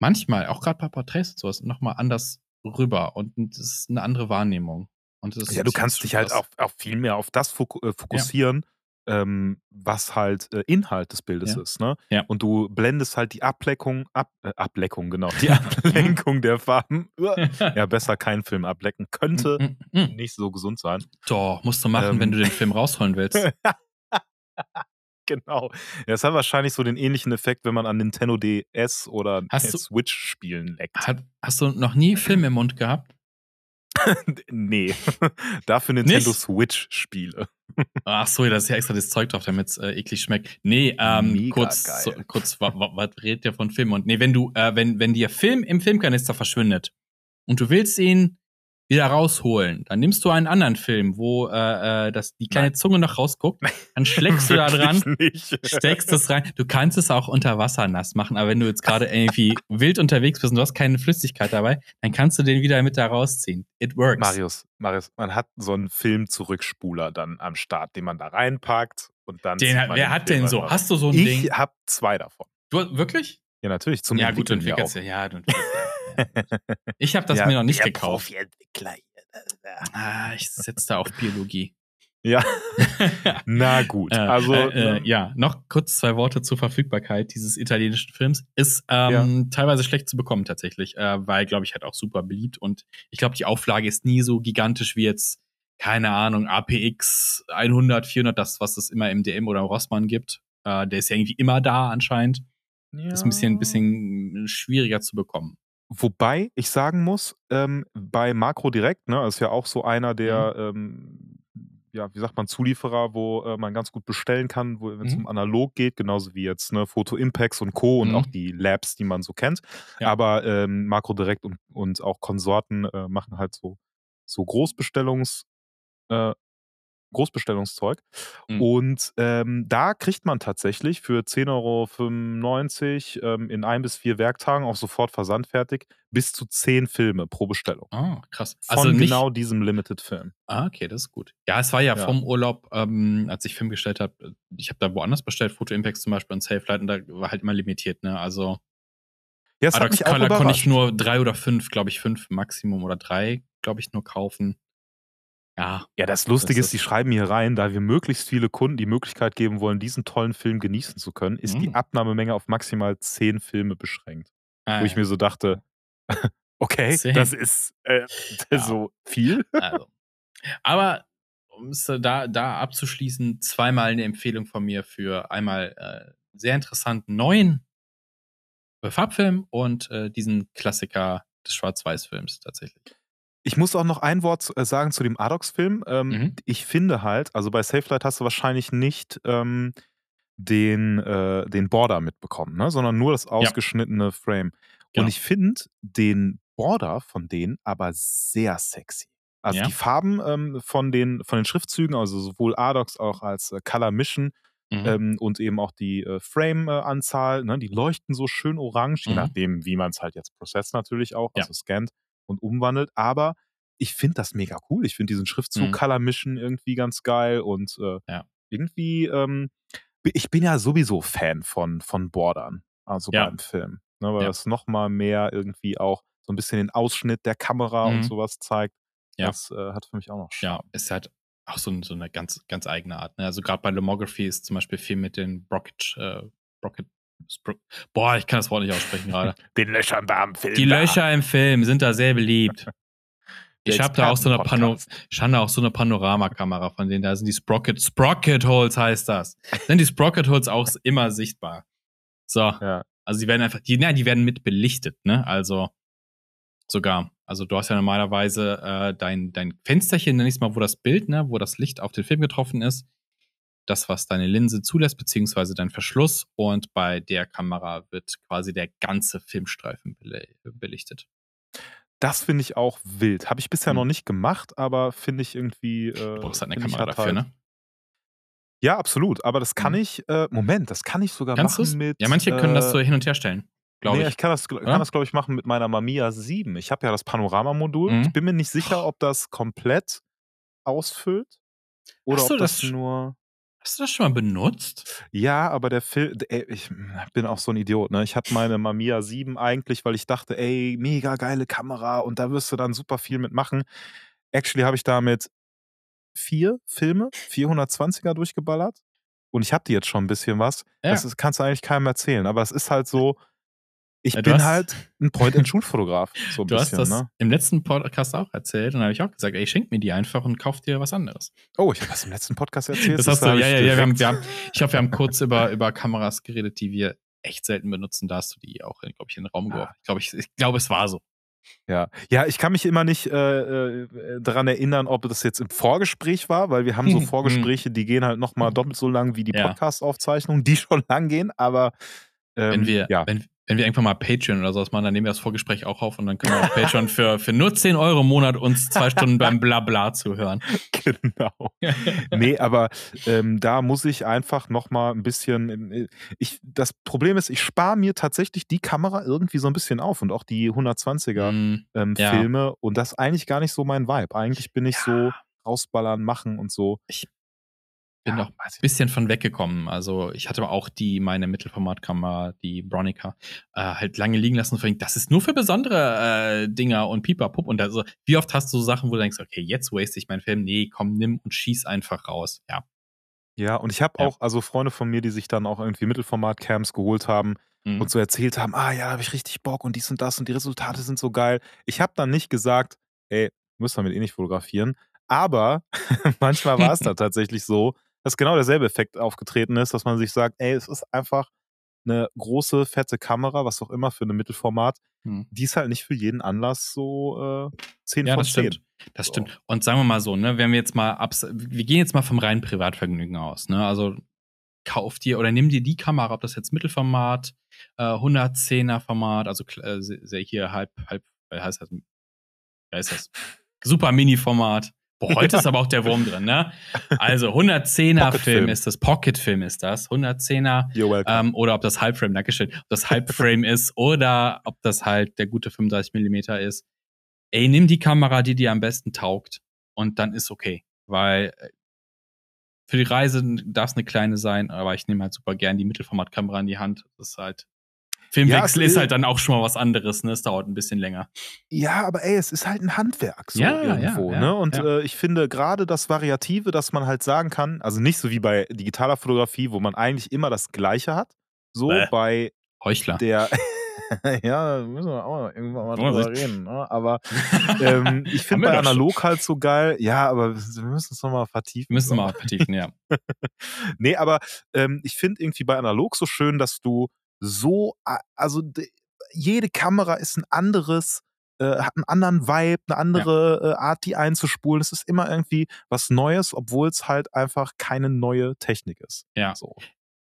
[SPEAKER 1] manchmal, auch gerade bei Porträts und sowas, nochmal anders rüber. Und es ist eine andere Wahrnehmung.
[SPEAKER 2] Ja, du kannst dich halt auch, auch viel mehr auf das äh, fokussieren, ja. Ähm, was halt äh, Inhalt des Bildes
[SPEAKER 1] ja.
[SPEAKER 2] ist. Ne?
[SPEAKER 1] Ja.
[SPEAKER 2] Und du blendest halt die Ableckung, ab, äh, Ableckung, genau, die Ablenkung der Farben. ja, besser keinen Film ablecken. Könnte
[SPEAKER 1] Mm, mm, mm.
[SPEAKER 2] nicht so gesund sein.
[SPEAKER 1] Doch, musst du machen,
[SPEAKER 2] Ähm.
[SPEAKER 1] wenn du den Film rausholen willst.
[SPEAKER 2] genau. Ja, es hat wahrscheinlich so den ähnlichen Effekt, wenn man an Nintendo DS oder
[SPEAKER 1] Hast du-
[SPEAKER 2] Switch-Spielen leckt.
[SPEAKER 1] Hat, hast du noch nie Film im Mund gehabt?
[SPEAKER 2] Nee. Dafür Nintendo? Switch-Spiele.
[SPEAKER 1] Ach so, da ist ja extra das Zeug drauf, damit es äh, eklig schmeckt. Nee, ähm,
[SPEAKER 2] Mega
[SPEAKER 1] kurz, so, kurz, wa, wa, was redet ihr von Film? Und nee, wenn du, äh, wenn, wenn dir Film im Filmkanister verschwindet und du willst ihn wieder rausholen, dann nimmst du einen anderen Film, wo äh, äh, das, die kleine Zunge noch rausguckt, dann schlägst du da dran, steckst es rein. Du kannst es auch unter Wasser nass machen, aber wenn du jetzt gerade irgendwie wild unterwegs bist und du hast keine Flüssigkeit dabei, dann kannst du den wieder mit da rausziehen. It works.
[SPEAKER 2] Marius, Marius, man hat so einen Film-Zurückspuler dann am Start, den man da reinpackt und dann.
[SPEAKER 1] Den, hat- wer hat
[SPEAKER 2] Film
[SPEAKER 1] denn so?
[SPEAKER 2] raus.
[SPEAKER 1] Hast du so ein
[SPEAKER 2] Ich
[SPEAKER 1] Ding?
[SPEAKER 2] habe zwei davon.
[SPEAKER 1] Du, wirklich?
[SPEAKER 2] Ja, natürlich. Zum
[SPEAKER 1] ja, gut, du entwickelst ja. Ja, du entwickelst. Ich habe das
[SPEAKER 2] Ja,
[SPEAKER 1] mir noch nicht gekauft. Ah, ich setze da auf Biologie.
[SPEAKER 2] Ja, na gut.
[SPEAKER 1] Äh,
[SPEAKER 2] Also,
[SPEAKER 1] äh, äh,
[SPEAKER 2] ähm,
[SPEAKER 1] ja, noch kurz zwei Worte zur Verfügbarkeit dieses italienischen Films. Ist ähm, teilweise schlecht zu bekommen tatsächlich, äh, weil, glaube ich, halt auch super beliebt. Und ich glaube, die Auflage ist nie so gigantisch wie jetzt, keine Ahnung, APX 100, 400, das, was es immer im DM oder im Rossmann gibt. Äh, der ist ja irgendwie immer da anscheinend. Ist ein bisschen, ein bisschen schwieriger zu bekommen.
[SPEAKER 2] Wobei ich sagen muss, ähm, bei Makro Direkt, ne, ist ja auch so einer der,
[SPEAKER 1] Mhm.
[SPEAKER 2] ähm, ja, wie sagt man, Zulieferer, wo äh, man ganz gut bestellen kann, wenn es
[SPEAKER 1] Mhm.
[SPEAKER 2] um analog geht, genauso wie jetzt ne, Photo Impacts und Co. und
[SPEAKER 1] Mhm.
[SPEAKER 2] auch die Labs, die man so kennt.
[SPEAKER 1] Ja.
[SPEAKER 2] Aber ähm, Makro Direkt und, und auch Konsorten äh, machen halt so, so Großbestellungs, äh, Großbestellungszeug.
[SPEAKER 1] Mhm.
[SPEAKER 2] Und ähm, da kriegt man tatsächlich für 10,95 Euro ähm, in ein bis vier Werktagen auch sofort versandfertig bis zu zehn Filme pro Bestellung.
[SPEAKER 1] Ah, krass.
[SPEAKER 2] Von
[SPEAKER 1] Also nicht,
[SPEAKER 2] genau diesem Limited-Film.
[SPEAKER 1] Ah, okay, das ist gut. Ja, es war ja,
[SPEAKER 2] Ja.
[SPEAKER 1] vom Urlaub, ähm, als ich Film bestellt habe, ich habe da woanders bestellt, Photo Impacts zum Beispiel und Safelight, und da war halt immer limitiert, ne? Also
[SPEAKER 2] Ja, es hat
[SPEAKER 1] Adox
[SPEAKER 2] mich auch
[SPEAKER 1] Color konnte ich nur drei oder fünf, glaube ich, fünf Maximum oder drei, glaube ich, nur kaufen. Ja,
[SPEAKER 2] Ja, das Lustige
[SPEAKER 1] Das
[SPEAKER 2] ist, die schreiben hier rein, da wir möglichst viele Kunden die Möglichkeit geben wollen, diesen tollen Film genießen zu können, ist die
[SPEAKER 1] Mhm.
[SPEAKER 2] Abnahmemenge auf maximal zehn Filme beschränkt.
[SPEAKER 1] ah,
[SPEAKER 2] Wo ich mir so dachte, okay,
[SPEAKER 1] Zehn.
[SPEAKER 2] das ist äh,
[SPEAKER 1] Ja.
[SPEAKER 2] so viel.
[SPEAKER 1] also. Aber um es da, da abzuschließen, zweimal eine Empfehlung von mir für einmal äh, sehr interessanten neuen Farbfilm und äh, diesen Klassiker des Schwarz-Weiß-Films tatsächlich.
[SPEAKER 2] Ich muss auch noch ein Wort äh, sagen zu dem Adox-Film. Ähm,
[SPEAKER 1] Mhm.
[SPEAKER 2] Ich finde halt, also bei Safelight hast du wahrscheinlich nicht ähm, den, äh, den Border mitbekommen, ne? sondern nur das ausgeschnittene Frame.
[SPEAKER 1] Genau.
[SPEAKER 2] Und ich finde den Border von denen aber sehr sexy. Also
[SPEAKER 1] Ja.
[SPEAKER 2] die Farben ähm, von, den, von den Schriftzügen, also sowohl Adox auch als äh, Color Mission
[SPEAKER 1] Mhm.
[SPEAKER 2] ähm, und eben auch die äh, Frame-Anzahl, ne? die leuchten so schön orange, je
[SPEAKER 1] Mhm.
[SPEAKER 2] nachdem, wie man es halt jetzt processed natürlich auch,
[SPEAKER 1] Ja.
[SPEAKER 2] also scannt und umwandelt. Aber ich finde das mega cool. Ich finde diesen Schriftzug
[SPEAKER 1] Mhm.
[SPEAKER 2] Color Mission irgendwie ganz geil und äh,
[SPEAKER 1] Ja.
[SPEAKER 2] irgendwie, ähm, ich bin ja sowieso Fan von, von Bordern, also
[SPEAKER 1] Ja.
[SPEAKER 2] beim Film. Ne, weil
[SPEAKER 1] Ja.
[SPEAKER 2] das nochmal mehr irgendwie auch so ein bisschen den Ausschnitt der Kamera und
[SPEAKER 1] Mhm.
[SPEAKER 2] sowas zeigt.
[SPEAKER 1] Ja.
[SPEAKER 2] Das äh, hat für mich auch noch
[SPEAKER 1] Ja,
[SPEAKER 2] Charme.
[SPEAKER 1] ist halt auch so, so eine ganz, ganz eigene Art. Ne? Also gerade bei Lomography ist zum Beispiel viel mit den Brocket, äh, Brocket, boah, ich kann das Wort nicht aussprechen gerade.
[SPEAKER 2] Den Löchern da am Film.
[SPEAKER 1] Die
[SPEAKER 2] da.
[SPEAKER 1] Löcher im Film sind da sehr beliebt.
[SPEAKER 2] Der
[SPEAKER 1] Ich habe da auch so eine Pano ich da auch so eine Panoramakamera von denen, da sind die Sprocket, Sprocket Holes heißt das. Sind die Sprocket Holes auch immer sichtbar. So,
[SPEAKER 2] Ja.
[SPEAKER 1] also die werden einfach, die, nein, die werden mit belichtet, ne? Also sogar. Also du hast ja normalerweise äh, dein, dein Fensterchen, nenn ich es mal, wo das Bild, ne, wo das Licht auf den Film getroffen ist. Das, was deine Linse zulässt, beziehungsweise dein Verschluss. Und bei der Kamera wird quasi der ganze Filmstreifen belichtet.
[SPEAKER 2] Das finde ich auch wild. Habe ich bisher
[SPEAKER 1] Mhm.
[SPEAKER 2] noch nicht gemacht, aber finde ich irgendwie. Äh,
[SPEAKER 1] Du brauchst halt eine Kamera
[SPEAKER 2] hat
[SPEAKER 1] dafür,
[SPEAKER 2] halt-
[SPEAKER 1] ne?
[SPEAKER 2] Ja, absolut. Aber das kann
[SPEAKER 1] Mhm.
[SPEAKER 2] ich. Äh, Moment, das kann ich sogar
[SPEAKER 1] Kannst
[SPEAKER 2] machen
[SPEAKER 1] du's?
[SPEAKER 2] mit.
[SPEAKER 1] Ja, manche können das
[SPEAKER 2] äh,
[SPEAKER 1] so hin und her stellen, glaube
[SPEAKER 2] nee,
[SPEAKER 1] ich.
[SPEAKER 2] ich kann das,
[SPEAKER 1] Oder?
[SPEAKER 2] kann das glaube ich, machen mit meiner Mamiya 7. Ich habe ja das Panoramamodul.
[SPEAKER 1] Mhm.
[SPEAKER 2] Ich bin mir nicht sicher, ob das komplett ausfüllt oder
[SPEAKER 1] so,
[SPEAKER 2] ob das,
[SPEAKER 1] das
[SPEAKER 2] nur.
[SPEAKER 1] Hast du das schon mal benutzt?
[SPEAKER 2] Ja, aber der Film, ich bin auch so ein Idiot, ne? Ich hatte meine Mamiya 7 eigentlich, weil ich dachte: „Ey, mega geile Kamera und da wirst du dann super viel mitmachen.“ Actually habe ich damit 4 Filme, 420er durchgeballert und ich habe die jetzt schon 'n bisschen was.
[SPEAKER 1] Ja.
[SPEAKER 2] Das ist kannst du eigentlich keinem erzählen, aber es ist halt so ich
[SPEAKER 1] Ja,
[SPEAKER 2] bin
[SPEAKER 1] hast
[SPEAKER 2] halt 'n Point-and-Shoot-Fotograf, so
[SPEAKER 1] Du hast
[SPEAKER 2] bisschen,
[SPEAKER 1] das
[SPEAKER 2] ne?
[SPEAKER 1] im letzten Podcast auch erzählt und habe ich auch gesagt: „Ey, schenk mir die einfach und kauf dir was anderes.“
[SPEAKER 2] Oh, ich habe das im letzten Podcast erzählt?
[SPEAKER 1] Das hast du, ja,
[SPEAKER 2] ich
[SPEAKER 1] ja, ja. Wir haben, wir haben, ich glaube, wir haben kurz über, über Kameras geredet, die wir echt selten benutzen. Da hast du die auch, glaube ich, in den Raum
[SPEAKER 2] Ah.
[SPEAKER 1] geworfen. Ich glaube, ich, ich glaube, es war so.
[SPEAKER 2] Ja. Ja, ich kann mich immer nicht, äh, äh, daran erinnern, ob das jetzt im Vorgespräch war, weil wir haben so
[SPEAKER 1] Mhm.
[SPEAKER 2] Vorgespräche, die gehen halt noch mal doppelt so lang wie die
[SPEAKER 1] Ja.
[SPEAKER 2] Podcast-Aufzeichnungen, die schon lang gehen, aber, ähm,
[SPEAKER 1] Wenn wir,
[SPEAKER 2] ja.
[SPEAKER 1] wenn, wenn wir irgendwann mal Patreon oder sowas machen, dann nehmen wir das Vorgespräch auch auf und dann können wir auf Patreon für, für nur 10 Euro im Monat uns zwei Stunden beim Blabla zuhören.
[SPEAKER 2] Genau. Nee, aber, ähm, da muss ich einfach noch mal 'n bisschen, ich das Problem ist, ich spare mir tatsächlich die Kamera irgendwie so 'n bisschen auf und auch die 120er,
[SPEAKER 1] Mm,
[SPEAKER 2] ähm,
[SPEAKER 1] ja.
[SPEAKER 2] Filme und das ist eigentlich gar nicht so mein Vibe. Eigentlich bin ich so rausballern, machen und so.
[SPEAKER 1] Bin
[SPEAKER 2] Ja,
[SPEAKER 1] noch
[SPEAKER 2] ich
[SPEAKER 1] bisschen von weggekommen. Also ich hatte auch die, meine Mittelformatkamera, die Bronica, äh, halt lange liegen lassen. Und das ist nur für besondere äh, Dinger und Pipapup. Und also, wie oft hast du so Sachen, wo du denkst, okay, jetzt waste ich meinen Film. Nee, komm, nimm und schieß einfach raus. Ja.
[SPEAKER 2] Ja, und ich habe
[SPEAKER 1] Ja.
[SPEAKER 2] auch also Freunde von mir, die sich dann auch irgendwie Mittelformat-Cams geholt haben
[SPEAKER 1] Mhm.
[SPEAKER 2] und so erzählt haben: „Ah ja, da habe ich richtig Bock und dies und das und die Resultate sind so geil.“ Ich habe dann nicht gesagt: „Ey, müsst damit eh nicht fotografieren.“ Aber manchmal war es dann tatsächlich so, dass genau derselbe Effekt aufgetreten ist, dass man sich sagt: „Ey, es ist einfach 'ne große, fette Kamera, was auch immer für 'ne Mittelformat,
[SPEAKER 1] Mhm.
[SPEAKER 2] die ist halt nicht für jeden Anlass so, äh, 10
[SPEAKER 1] Ja,
[SPEAKER 2] von
[SPEAKER 1] das
[SPEAKER 2] 10.“
[SPEAKER 1] stimmt. Das
[SPEAKER 2] So.
[SPEAKER 1] stimmt. Und sagen wir mal so, ne, wenn wir jetzt mal abs wir gehen jetzt mal vom reinen Privatvergnügen aus, ne? Also kauf dir oder nimm dir die Kamera, ob das jetzt Mittelformat, äh, 110er Format, also äh, hier halb halb wie heißt das? Wie heißt das? Super Mini-Format. Boah, heute ist aber auch der Wurm drin, ne? Also 110er
[SPEAKER 2] Pocket
[SPEAKER 1] Film
[SPEAKER 2] Film.
[SPEAKER 1] ist das, Pocket Film ist das, 110er
[SPEAKER 2] You're welcome.
[SPEAKER 1] ähm, oder ob das Halbframe, Dankeschön, ob das Halbframe ist oder ob das halt der gute 35 mm ist. Ey, nimm die Kamera, die dir am besten taugt und dann ist okay. Weil äh, für die Reise darf es eine kleine sein, aber ich nehme halt super gern die Mittelformatkamera in die Hand. Das ist halt. Filmwechsel
[SPEAKER 2] Ja,
[SPEAKER 1] ist halt dann auch schon mal was anderes, ne? Es dauert ein bisschen länger.
[SPEAKER 2] Ja, aber ey, es ist halt ein Handwerk so
[SPEAKER 1] Ja,
[SPEAKER 2] irgendwo,
[SPEAKER 1] ja,
[SPEAKER 2] ne? Und äh, ich finde gerade das Variative, dass man halt sagen kann, also nicht so wie bei digitaler Fotografie, wo man eigentlich immer das Gleiche hat, so
[SPEAKER 1] Bäh.
[SPEAKER 2] bei
[SPEAKER 1] Heuchler.
[SPEAKER 2] der ja, da müssen wir auch mal irgendwann mal drüber reden, ne? Aber ähm, ich finde
[SPEAKER 1] wir
[SPEAKER 2] bei analog halt so geil, ja, aber wir müssen es nochmal vertiefen.
[SPEAKER 1] Wir müssen
[SPEAKER 2] so.
[SPEAKER 1] mal vertiefen, ja.
[SPEAKER 2] Nee, aber ähm, ich finde irgendwie bei analog so schön, dass du so, also de, jede Kamera ist ein anderes, äh, hat einen anderen Vibe, eine andere äh, Art, die einzuspulen. Es ist immer irgendwie was Neues, obwohl es halt einfach keine neue Technik ist.
[SPEAKER 1] Ja.
[SPEAKER 2] So.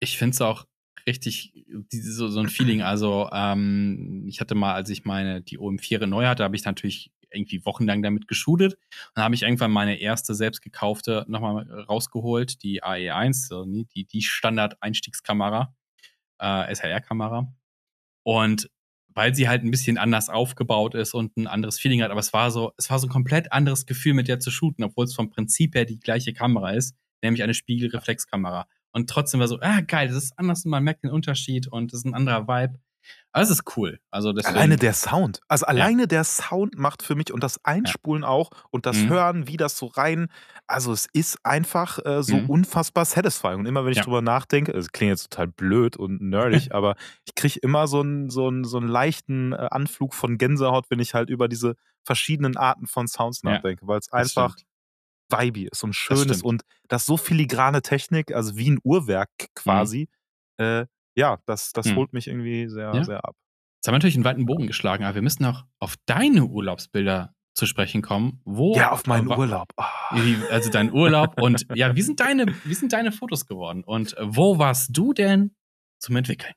[SPEAKER 1] Ich finde es auch richtig, diese, so, so ein Feeling. Also, ähm, ich hatte mal, als ich meine, die OM4 neu hatte, habe ich natürlich irgendwie wochenlang damit geshootet. Dann habe ich irgendwann meine erste selbst gekaufte nochmal rausgeholt, die AE1, so, ne, die, die Standard-Einstiegskamera, äh, SLR-Kamera. Und weil sie halt ein bisschen anders aufgebaut ist und ein anderes Feeling hat, aber es war so, es war so ein komplett anderes Gefühl, mit der zu shooten, obwohl es vom Prinzip her die gleiche Kamera ist, nämlich eine Spiegelreflexkamera. Und trotzdem war so, ah, geil, das ist anders und man merkt den Unterschied und das ist ein anderer Vibe. Aber es ist cool. Also deswegen,
[SPEAKER 2] Alleine der Sound. Also alleine der Sound macht für mich und das Einspulen auch und das
[SPEAKER 1] Mhm.
[SPEAKER 2] Hören, wie das so rein. Also es ist einfach äh, so
[SPEAKER 1] Mhm.
[SPEAKER 2] unfassbar satisfying. Und immer wenn ich
[SPEAKER 1] Ja.
[SPEAKER 2] drüber nachdenke, es klingt jetzt total blöd und nerdig, aber ich kriege immer so einen so einen- so einen leichten äh, Anflug von Gänsehaut, wenn ich halt über diese verschiedenen Arten von Sounds
[SPEAKER 1] Ja,
[SPEAKER 2] nachdenke, weil es einfach
[SPEAKER 1] stimmt.
[SPEAKER 2] vibey ist und schön ist und das so filigrane Technik, also wie ein Uhrwerk quasi. Äh, ja, das, das
[SPEAKER 1] Mhm.
[SPEAKER 2] holt mich irgendwie sehr,
[SPEAKER 1] Ja.
[SPEAKER 2] sehr ab.
[SPEAKER 1] Jetzt haben wir natürlich einen weiten Bogen geschlagen, aber wir müssen auch auf deine Urlaubsbilder zu sprechen kommen. Wo,
[SPEAKER 2] Ja, auf meinen Urlaub.
[SPEAKER 1] Wie, also dein Urlaub und ja, wie sind deine, wie sind deine Fotos geworden? Und wo warst du denn zum Entwickeln?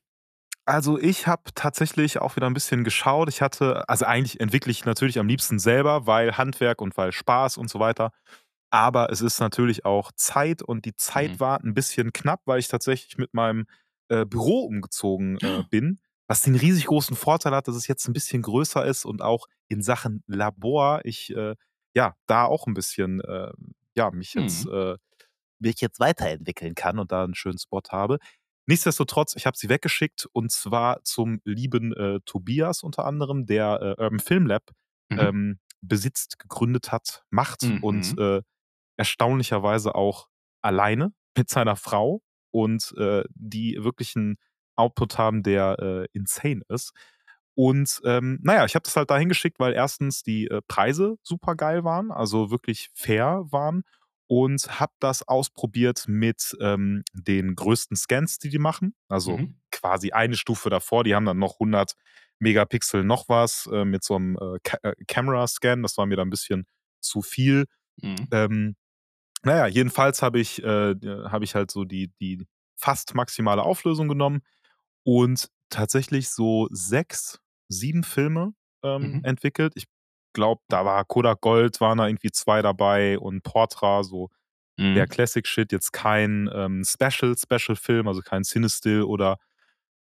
[SPEAKER 2] Also ich habe tatsächlich auch wieder ein bisschen geschaut. Ich hatte, also eigentlich entwickle ich natürlich am liebsten selber, weil Handwerk und weil Spaß und so weiter. Aber es ist natürlich auch Zeit und die Zeit
[SPEAKER 1] Mhm.
[SPEAKER 2] war ein bisschen knapp, weil ich tatsächlich mit meinem äh, Büro umgezogen äh, bin. Was den riesig großen Vorteil hat, dass es jetzt ein bisschen größer ist und auch in Sachen Labor ich äh, ja da auch ein bisschen äh, ja mich jetzt
[SPEAKER 1] Mhm.
[SPEAKER 2] äh, mich jetzt weiterentwickeln kann und da einen schönen Spot habe. Nichtsdestotrotz, ich habe sie weggeschickt und zwar zum lieben äh, Tobias unter anderem, der Urban Film Lab
[SPEAKER 1] Mhm.
[SPEAKER 2] ähm, besitzt, gegründet hat, macht
[SPEAKER 1] Mhm.
[SPEAKER 2] und erstaunlicherweise auch alleine mit seiner Frau und äh, die wirklich einen Output haben, der äh, insane ist. Und ähm, naja, ich habe das halt da hingeschickt, weil erstens die äh, Preise super geil waren, also wirklich fair waren und habe das ausprobiert mit ähm, den größten Scans, die die machen. Also
[SPEAKER 1] Mhm.
[SPEAKER 2] quasi eine Stufe davor. Die haben dann noch 100 Megapixel noch was äh, mit so einem äh, äh, Camera-Scan. Das war mir dann ein bisschen zu viel.
[SPEAKER 1] Mhm.
[SPEAKER 2] Ähm, naja, jedenfalls habe ich, äh, hab ich halt so die, die fast maximale Auflösung genommen und tatsächlich so sechs, sieben Filme ähm,
[SPEAKER 1] Mhm.
[SPEAKER 2] entwickelt. Ich glaube, da war Kodak Gold, waren da irgendwie zwei dabei und Portra, so der
[SPEAKER 1] Mhm.
[SPEAKER 2] Classic Shit, jetzt kein ähm, Special, Special-Film, also kein Cinestill oder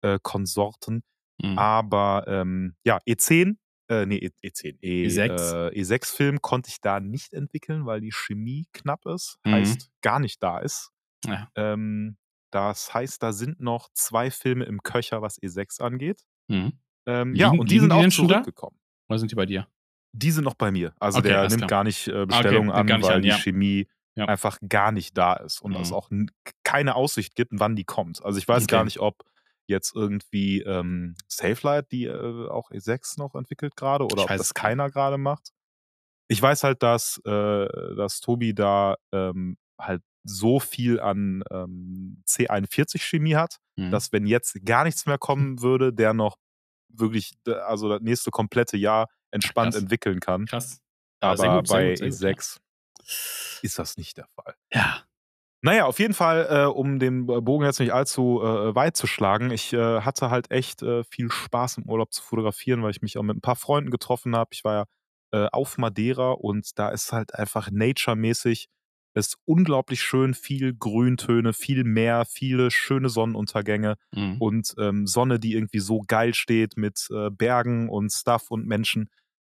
[SPEAKER 2] äh, Konsorten.
[SPEAKER 1] Mhm.
[SPEAKER 2] Aber ähm, ja, E10, äh, nee, E- E10, E,
[SPEAKER 1] E6.
[SPEAKER 2] Äh, E6-Film konnte ich da nicht entwickeln, weil die Chemie knapp ist,
[SPEAKER 1] Mhm.
[SPEAKER 2] heißt gar nicht da ist.
[SPEAKER 1] Ja.
[SPEAKER 2] Ähm, das heißt, da sind noch zwei Filme im Köcher, was E6 angeht.
[SPEAKER 1] Mhm.
[SPEAKER 2] Ähm, ja, und die sind
[SPEAKER 1] die
[SPEAKER 2] auch
[SPEAKER 1] schon da?
[SPEAKER 2] zurückgekommen.
[SPEAKER 1] Oder sind die bei dir?
[SPEAKER 2] Die sind noch bei mir. Also
[SPEAKER 1] Okay,
[SPEAKER 2] der
[SPEAKER 1] alles
[SPEAKER 2] nimmt
[SPEAKER 1] klar.
[SPEAKER 2] gar nicht äh, Bestellungen
[SPEAKER 1] nimmt
[SPEAKER 2] an,
[SPEAKER 1] gar nicht
[SPEAKER 2] weil
[SPEAKER 1] an,
[SPEAKER 2] die
[SPEAKER 1] ja.
[SPEAKER 2] Chemie
[SPEAKER 1] Ja.
[SPEAKER 2] einfach gar nicht da ist und es
[SPEAKER 1] Mhm.
[SPEAKER 2] auch n- keine Aussicht gibt, wann die kommt. Also ich weiß gar
[SPEAKER 1] Okay.
[SPEAKER 2] nicht, ob jetzt irgendwie ähm, Safelight, die äh, auch E6 noch entwickelt gerade, oder
[SPEAKER 1] Ich
[SPEAKER 2] ob das keiner gerade macht. Ich weiß halt, dass, äh, dass Tobi da ähm, halt so viel an ähm, C41-Chemie hat,
[SPEAKER 1] Mhm.
[SPEAKER 2] dass wenn jetzt gar nichts mehr kommen würde, der noch wirklich, also das nächste komplette Jahr entspannt
[SPEAKER 1] Krass.
[SPEAKER 2] entwickeln kann.
[SPEAKER 1] Krass. Ja, sehr
[SPEAKER 2] Aber
[SPEAKER 1] gut,
[SPEAKER 2] bei
[SPEAKER 1] gut, sehr gut, ja.
[SPEAKER 2] E6 ist das nicht der Fall.
[SPEAKER 1] Ja.
[SPEAKER 2] Naja, auf jeden Fall, äh, um den Bogen jetzt nicht allzu äh, weit zu schlagen, ich äh, hatte halt echt äh, viel Spaß im Urlaub zu fotografieren, weil ich mich auch mit ein paar Freunden getroffen habe. Ich war ja äh, auf Madeira und da ist halt einfach nature-mäßig, ist unglaublich schön, viel Grüntöne, viel Meer, viele schöne Sonnenuntergänge
[SPEAKER 1] Mhm.
[SPEAKER 2] und ähm, Sonne, die irgendwie so geil steht mit äh, Bergen und Stuff und Menschen,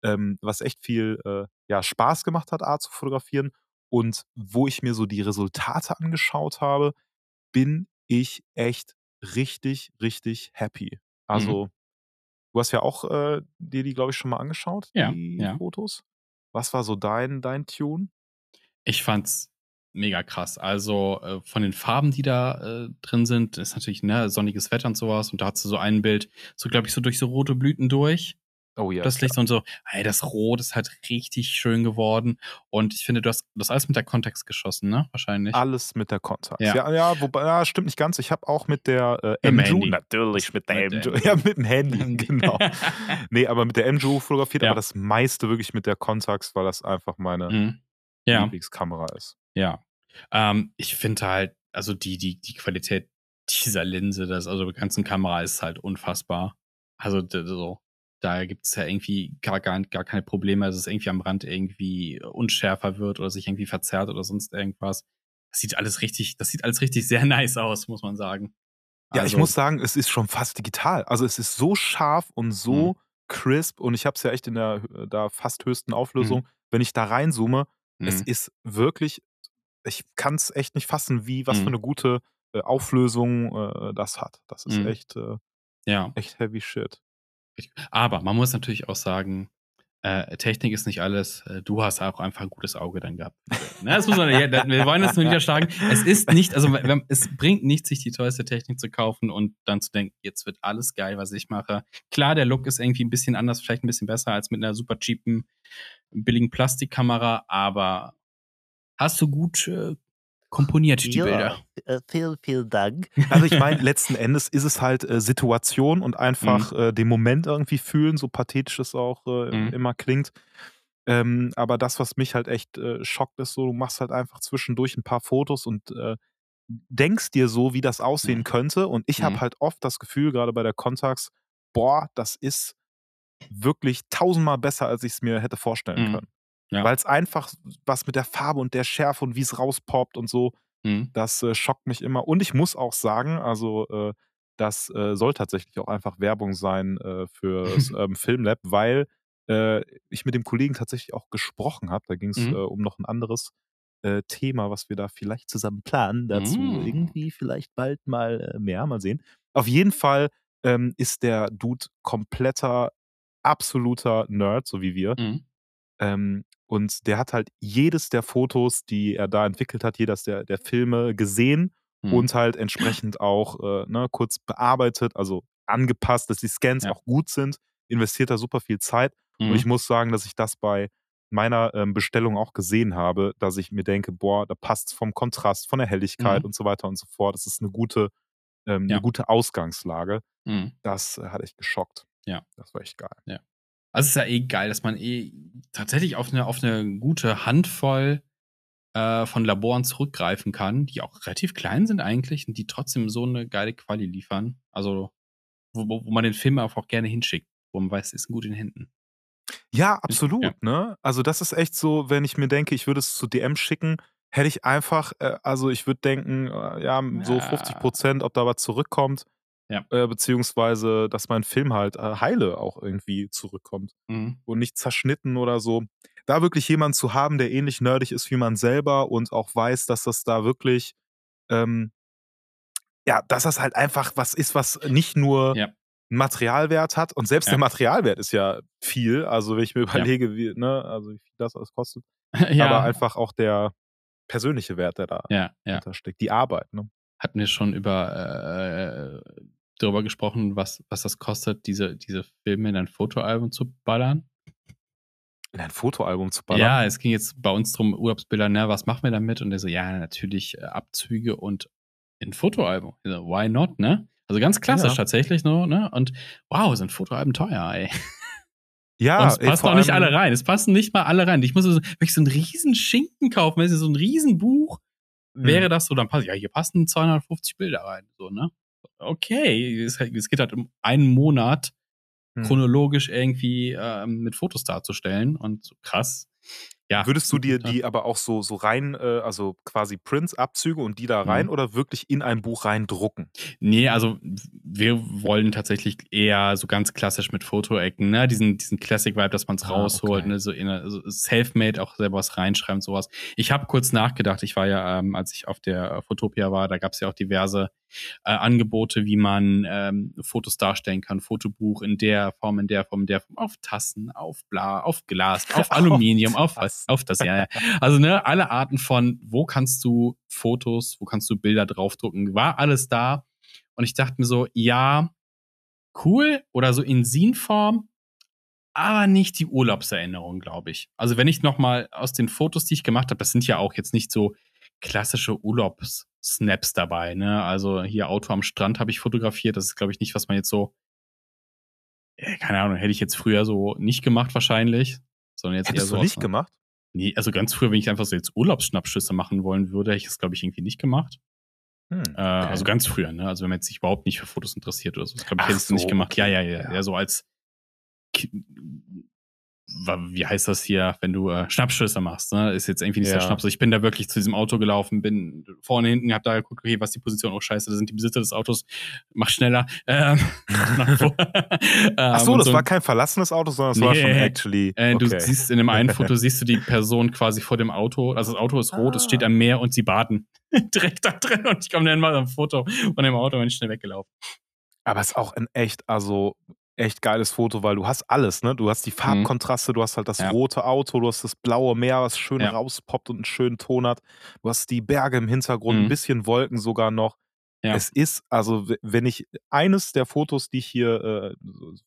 [SPEAKER 2] ähm, was echt viel ja, Spaß gemacht hat, A zu fotografieren. Und wo ich mir so die Resultate angeschaut habe, bin ich echt richtig, richtig happy.
[SPEAKER 1] Mhm.
[SPEAKER 2] Also, du hast ja auch äh, dir die, glaube ich, schon mal angeschaut,
[SPEAKER 1] Ja,
[SPEAKER 2] die
[SPEAKER 1] ja.
[SPEAKER 2] Fotos. Was war so dein, dein Tune?
[SPEAKER 1] Ich fand's mega krass. Also äh, von den Farben, die da äh, drin sind, ist natürlich ne, sonniges Wetter und sowas. Und da hast du so ein Bild, so glaube ich, so durch so rote Blüten durch.
[SPEAKER 2] Oh ja.
[SPEAKER 1] das Licht und so, ey, das Rot ist halt richtig schön geworden. Und ich finde, du hast das alles mit der Kontext geschossen, ne? Wahrscheinlich.
[SPEAKER 2] Alles mit der Contax.
[SPEAKER 1] Ja.
[SPEAKER 2] Ja, ja, wobei, ja, stimmt nicht ganz. Ich habe auch mit der äh, MJU,
[SPEAKER 1] Handy.
[SPEAKER 2] natürlich mit der MJU, ja, mit dem Handy, genau. nee, aber mit der MJU fotografiert,
[SPEAKER 1] Ja.
[SPEAKER 2] aber das meiste wirklich mit der Contax, weil das einfach meine
[SPEAKER 1] Mhm. Ja.
[SPEAKER 2] Lieblingskamera ist.
[SPEAKER 1] Ja. Ähm, ich finde halt, also die, die, die Qualität dieser Linse, das, also der ganzen Kamera ist halt unfassbar. Also so, da gibt es ja irgendwie gar, gar, gar keine Probleme, dass es irgendwie am Rand irgendwie unschärfer wird oder sich irgendwie verzerrt oder sonst irgendwas. Das sieht alles richtig, das sieht alles richtig sehr nice aus, muss man sagen.
[SPEAKER 2] Ja,
[SPEAKER 1] also,
[SPEAKER 2] ich muss sagen, es ist schon fast digital. Also es ist so scharf und so
[SPEAKER 1] Mhm.
[SPEAKER 2] crisp und ich habe es ja echt in der äh, da fast höchsten Auflösung. Wenn ich da reinzoome, es
[SPEAKER 1] Mhm.
[SPEAKER 2] ist wirklich, ich kann es echt nicht fassen, wie was
[SPEAKER 1] Mhm.
[SPEAKER 2] für eine gute äh, Auflösung äh, das hat. Das ist
[SPEAKER 1] Mhm.
[SPEAKER 2] echt, äh,
[SPEAKER 1] Ja.
[SPEAKER 2] echt heavy shit.
[SPEAKER 1] Aber man muss natürlich auch sagen, äh, Technik ist nicht alles. Äh, Du hast auch einfach ein gutes Auge dann gehabt. Ne, das muss man, wir wollen das nur niederschlagen. Es ist nicht, also es bringt nichts, sich die teuerste Technik zu kaufen und dann zu denken, jetzt wird alles geil, was ich mache. Klar, der Look ist irgendwie ein bisschen anders, vielleicht ein bisschen besser als mit einer super cheapen, billigen Plastikkamera, aber hast du gut äh, komponiert, die
[SPEAKER 3] Ja,
[SPEAKER 1] Bilder.
[SPEAKER 3] äh, vielen, vielen Dank.
[SPEAKER 2] Also ich meine, letzten Endes ist es halt äh, Situation und
[SPEAKER 1] Mhm.
[SPEAKER 2] einfach äh, den Moment irgendwie fühlen, so pathetisch es auch äh,
[SPEAKER 1] Mhm.
[SPEAKER 2] immer klingt. Ähm, aber das, was mich halt echt äh, schockt, ist so, du machst halt einfach zwischendurch ein paar Fotos und äh, denkst dir so, wie das aussehen
[SPEAKER 1] Mhm.
[SPEAKER 2] könnte. Und ich habe
[SPEAKER 1] Mhm.
[SPEAKER 2] halt oft das Gefühl, gerade bei der Contax, boah, das ist wirklich tausendmal besser, als ich es mir hätte vorstellen
[SPEAKER 1] Mhm.
[SPEAKER 2] können.
[SPEAKER 1] Ja.
[SPEAKER 2] Weil es einfach was mit der Farbe und der Schärfe und wie es rauspoppt und so,
[SPEAKER 1] Mhm.
[SPEAKER 2] das äh, schockt mich immer. Und ich muss auch sagen, also äh, das äh, soll tatsächlich auch einfach Werbung sein äh, für ähm, Filmlab, weil äh, ich mit dem Kollegen tatsächlich auch gesprochen habe. Da ging es
[SPEAKER 1] Mhm.
[SPEAKER 2] äh, um noch ein anderes Thema, was wir da vielleicht zusammen planen. Dazu
[SPEAKER 1] Mm.
[SPEAKER 2] irgendwie vielleicht bald mal mehr, mal sehen. Auf jeden Fall ähm, ist der Dude kompletter, absoluter Nerd, so wie wir.
[SPEAKER 1] Mhm.
[SPEAKER 2] Ähm, und der hat halt jedes der Fotos, die er da entwickelt hat, jedes der, der Filme gesehen
[SPEAKER 1] Mhm.
[SPEAKER 2] und halt entsprechend auch äh, ne, kurz bearbeitet, also angepasst, dass die Scans
[SPEAKER 1] Ja.
[SPEAKER 2] auch gut sind, investiert da super viel Zeit. Und ich
[SPEAKER 1] Mhm.
[SPEAKER 2] muss sagen, dass ich das bei meiner ähm, Bestellung auch gesehen habe, dass ich mir denke, boah, da passt vom Kontrast, von der Helligkeit
[SPEAKER 1] Mhm.
[SPEAKER 2] und so weiter und so fort. Das ist eine gute, ähm,
[SPEAKER 1] Ja.
[SPEAKER 2] eine gute Ausgangslage.
[SPEAKER 1] Mhm.
[SPEAKER 2] Das äh, hat echt geschockt.
[SPEAKER 1] Ja.
[SPEAKER 2] Das war echt geil.
[SPEAKER 1] Also es ist ja eh geil, dass man eh tatsächlich auf eine, auf eine gute Handvoll äh, von Laboren zurückgreifen kann, die auch relativ klein sind eigentlich und die trotzdem so eine geile Quali liefern. Also, wo, wo man den Film auch gerne hinschickt, wo man weiß, es ist gut in Händen.
[SPEAKER 2] Ja, absolut,
[SPEAKER 1] Ja.
[SPEAKER 2] ne? Also das ist echt so, wenn ich mir denke, ich würde es zu DM schicken, hätte ich einfach, äh, also ich würde denken, äh, ja, so
[SPEAKER 1] Ja.
[SPEAKER 2] 50 Prozent, ob da was zurückkommt,
[SPEAKER 1] Ja.
[SPEAKER 2] äh, beziehungsweise, dass mein Film halt äh, heile auch irgendwie zurückkommt
[SPEAKER 1] Mhm.
[SPEAKER 2] und nicht zerschnitten oder so. Da wirklich jemanden zu haben, der ähnlich nerdig ist wie man selber und auch weiß, dass das da wirklich, ähm, ja, dass das halt einfach was ist, was nicht nur
[SPEAKER 1] Ja.
[SPEAKER 2] einen Materialwert hat und selbst
[SPEAKER 1] Ja.
[SPEAKER 2] der Materialwert ist ja viel. Also wenn ich mir überlege, wie, ne, also wie viel das alles kostet,
[SPEAKER 1] ja.
[SPEAKER 2] aber einfach auch der persönliche Wert, der da
[SPEAKER 1] ja, ja.
[SPEAKER 2] hintersteckt, die Arbeit. Ne?
[SPEAKER 1] Hatten wir schon über äh, darüber gesprochen, was, was das kostet, diese, diese Filme in ein Fotoalbum zu ballern?
[SPEAKER 2] In ein Fotoalbum zu ballern.
[SPEAKER 1] Ja, es ging jetzt bei uns drum, Urlaubsbilder, ne, was machen wir damit? Und der so, ja, natürlich äh, Abzüge und ein Fotoalbum. So, why not, ne? Also ganz klassisch
[SPEAKER 2] Ja.
[SPEAKER 1] tatsächlich, no, ne? Und wow, sind Fotoalben teuer, ey.
[SPEAKER 2] ja
[SPEAKER 1] Und es
[SPEAKER 2] ey,
[SPEAKER 1] passen
[SPEAKER 2] vor
[SPEAKER 1] auch nicht alle rein. Es passen nicht mal alle rein. Ich muss so, wirklich so einen riesen Schinken kaufen. Wenn es so ein riesen Buch
[SPEAKER 2] Mhm.
[SPEAKER 1] wäre das so, dann passt, ja, hier passen 250 Bilder rein, so, ne? Okay, es, geht halt um einen Monat
[SPEAKER 2] Hm.
[SPEAKER 1] chronologisch irgendwie ähm, mit Fotos darzustellen und krass. Ja.
[SPEAKER 2] Würdest du dir die aber auch so, so rein, äh, also quasi Prints, Abzüge und die da rein
[SPEAKER 1] Mhm.
[SPEAKER 2] oder wirklich in ein Buch rein drucken?
[SPEAKER 1] Nee, also wir wollen tatsächlich eher so ganz klassisch mit Fotoecken, ne? Diesen, diesen Classic-Vibe, dass man es
[SPEAKER 2] Ah,
[SPEAKER 1] rausholt,
[SPEAKER 2] okay.
[SPEAKER 1] ne? So in so Selfmade auch selber was reinschreiben, sowas. Ich habe kurz nachgedacht, ich war ja, ähm, als ich auf der äh, Fotopia war, da gab es ja auch diverse äh, Angebote, wie man ähm, Fotos darstellen kann. Fotobuch in der Form, in der Form, in der Form, auf Tassen, auf Bla, auf Glas, auf Aluminium, auf was, auf das, ja, ja. Also, ne, alle Arten von, wo kannst du Fotos, wo kannst du Bilder draufdrucken, war alles da. Und ich dachte mir so, ja, cool oder so in Sin-Form, aber nicht die Urlaubserinnerung, glaube ich. Also, wenn ich noch mal aus den Fotos, die ich gemacht habe, das sind ja auch jetzt nicht so klassische Urlaubs-Snaps dabei, ne? Also, hier Auto am Strand habe ich fotografiert. Das ist, glaube ich, nicht, was man jetzt so, äh, keine Ahnung, hätte ich jetzt früher so nicht gemacht wahrscheinlich, sondern jetzt eher
[SPEAKER 2] Hättest
[SPEAKER 1] so
[SPEAKER 2] du
[SPEAKER 1] aus
[SPEAKER 2] nicht gemacht?
[SPEAKER 1] Nee, also ganz früher, wenn ich einfach so jetzt Urlaubsschnappschüsse machen wollen würde, hätte ich es, glaube ich, irgendwie nicht gemacht.
[SPEAKER 2] Hm,
[SPEAKER 1] Äh, Also ganz früher, ne? Also wenn man jetzt sich überhaupt nicht für Fotos interessiert oder so, das glaube ich, hätte ich es nicht
[SPEAKER 2] so,
[SPEAKER 1] gemacht. Ja,
[SPEAKER 2] okay.
[SPEAKER 1] ja, ja,
[SPEAKER 2] Ja.
[SPEAKER 1] ja. so als wie heißt das hier, wenn du äh, Schnappschüsse machst, ne? Ist jetzt irgendwie nicht der
[SPEAKER 2] Ja.
[SPEAKER 1] Schnaps. Ich bin da wirklich zu diesem Auto gelaufen, bin vorne hinten, hab da geguckt, okay, was die Position? Oh scheiße, da sind die Besitzer des Autos. Mach schneller. Ähm.
[SPEAKER 2] Ach so,
[SPEAKER 1] Ähm,
[SPEAKER 2] das
[SPEAKER 1] so-
[SPEAKER 2] war kein verlassenes Auto, sondern es war schon
[SPEAKER 1] Nee.
[SPEAKER 2] actually.
[SPEAKER 1] äh, Du
[SPEAKER 2] okay.
[SPEAKER 1] siehst in dem einen Foto siehst du die Person quasi vor dem Auto. Also das Auto ist rot, es steht am Meer und sie baden direkt da drin und ich komme dann mal ein Foto von dem Auto und bin schnell weggelaufen.
[SPEAKER 2] Aber es ist auch ein echt, also echt geiles Foto, weil du hast alles, ne? Du hast die Farbkontraste, du hast halt das
[SPEAKER 1] Mhm. Ja.
[SPEAKER 2] rote Auto, du hast das blaue Meer, was schön
[SPEAKER 1] Ja.
[SPEAKER 2] rauspoppt und einen schönen Ton hat. Du hast die Berge im Hintergrund,
[SPEAKER 1] Mhm.
[SPEAKER 2] ein bisschen Wolken sogar noch.
[SPEAKER 1] Ja.
[SPEAKER 2] Es ist, also wenn ich eines der Fotos, die ich hier äh,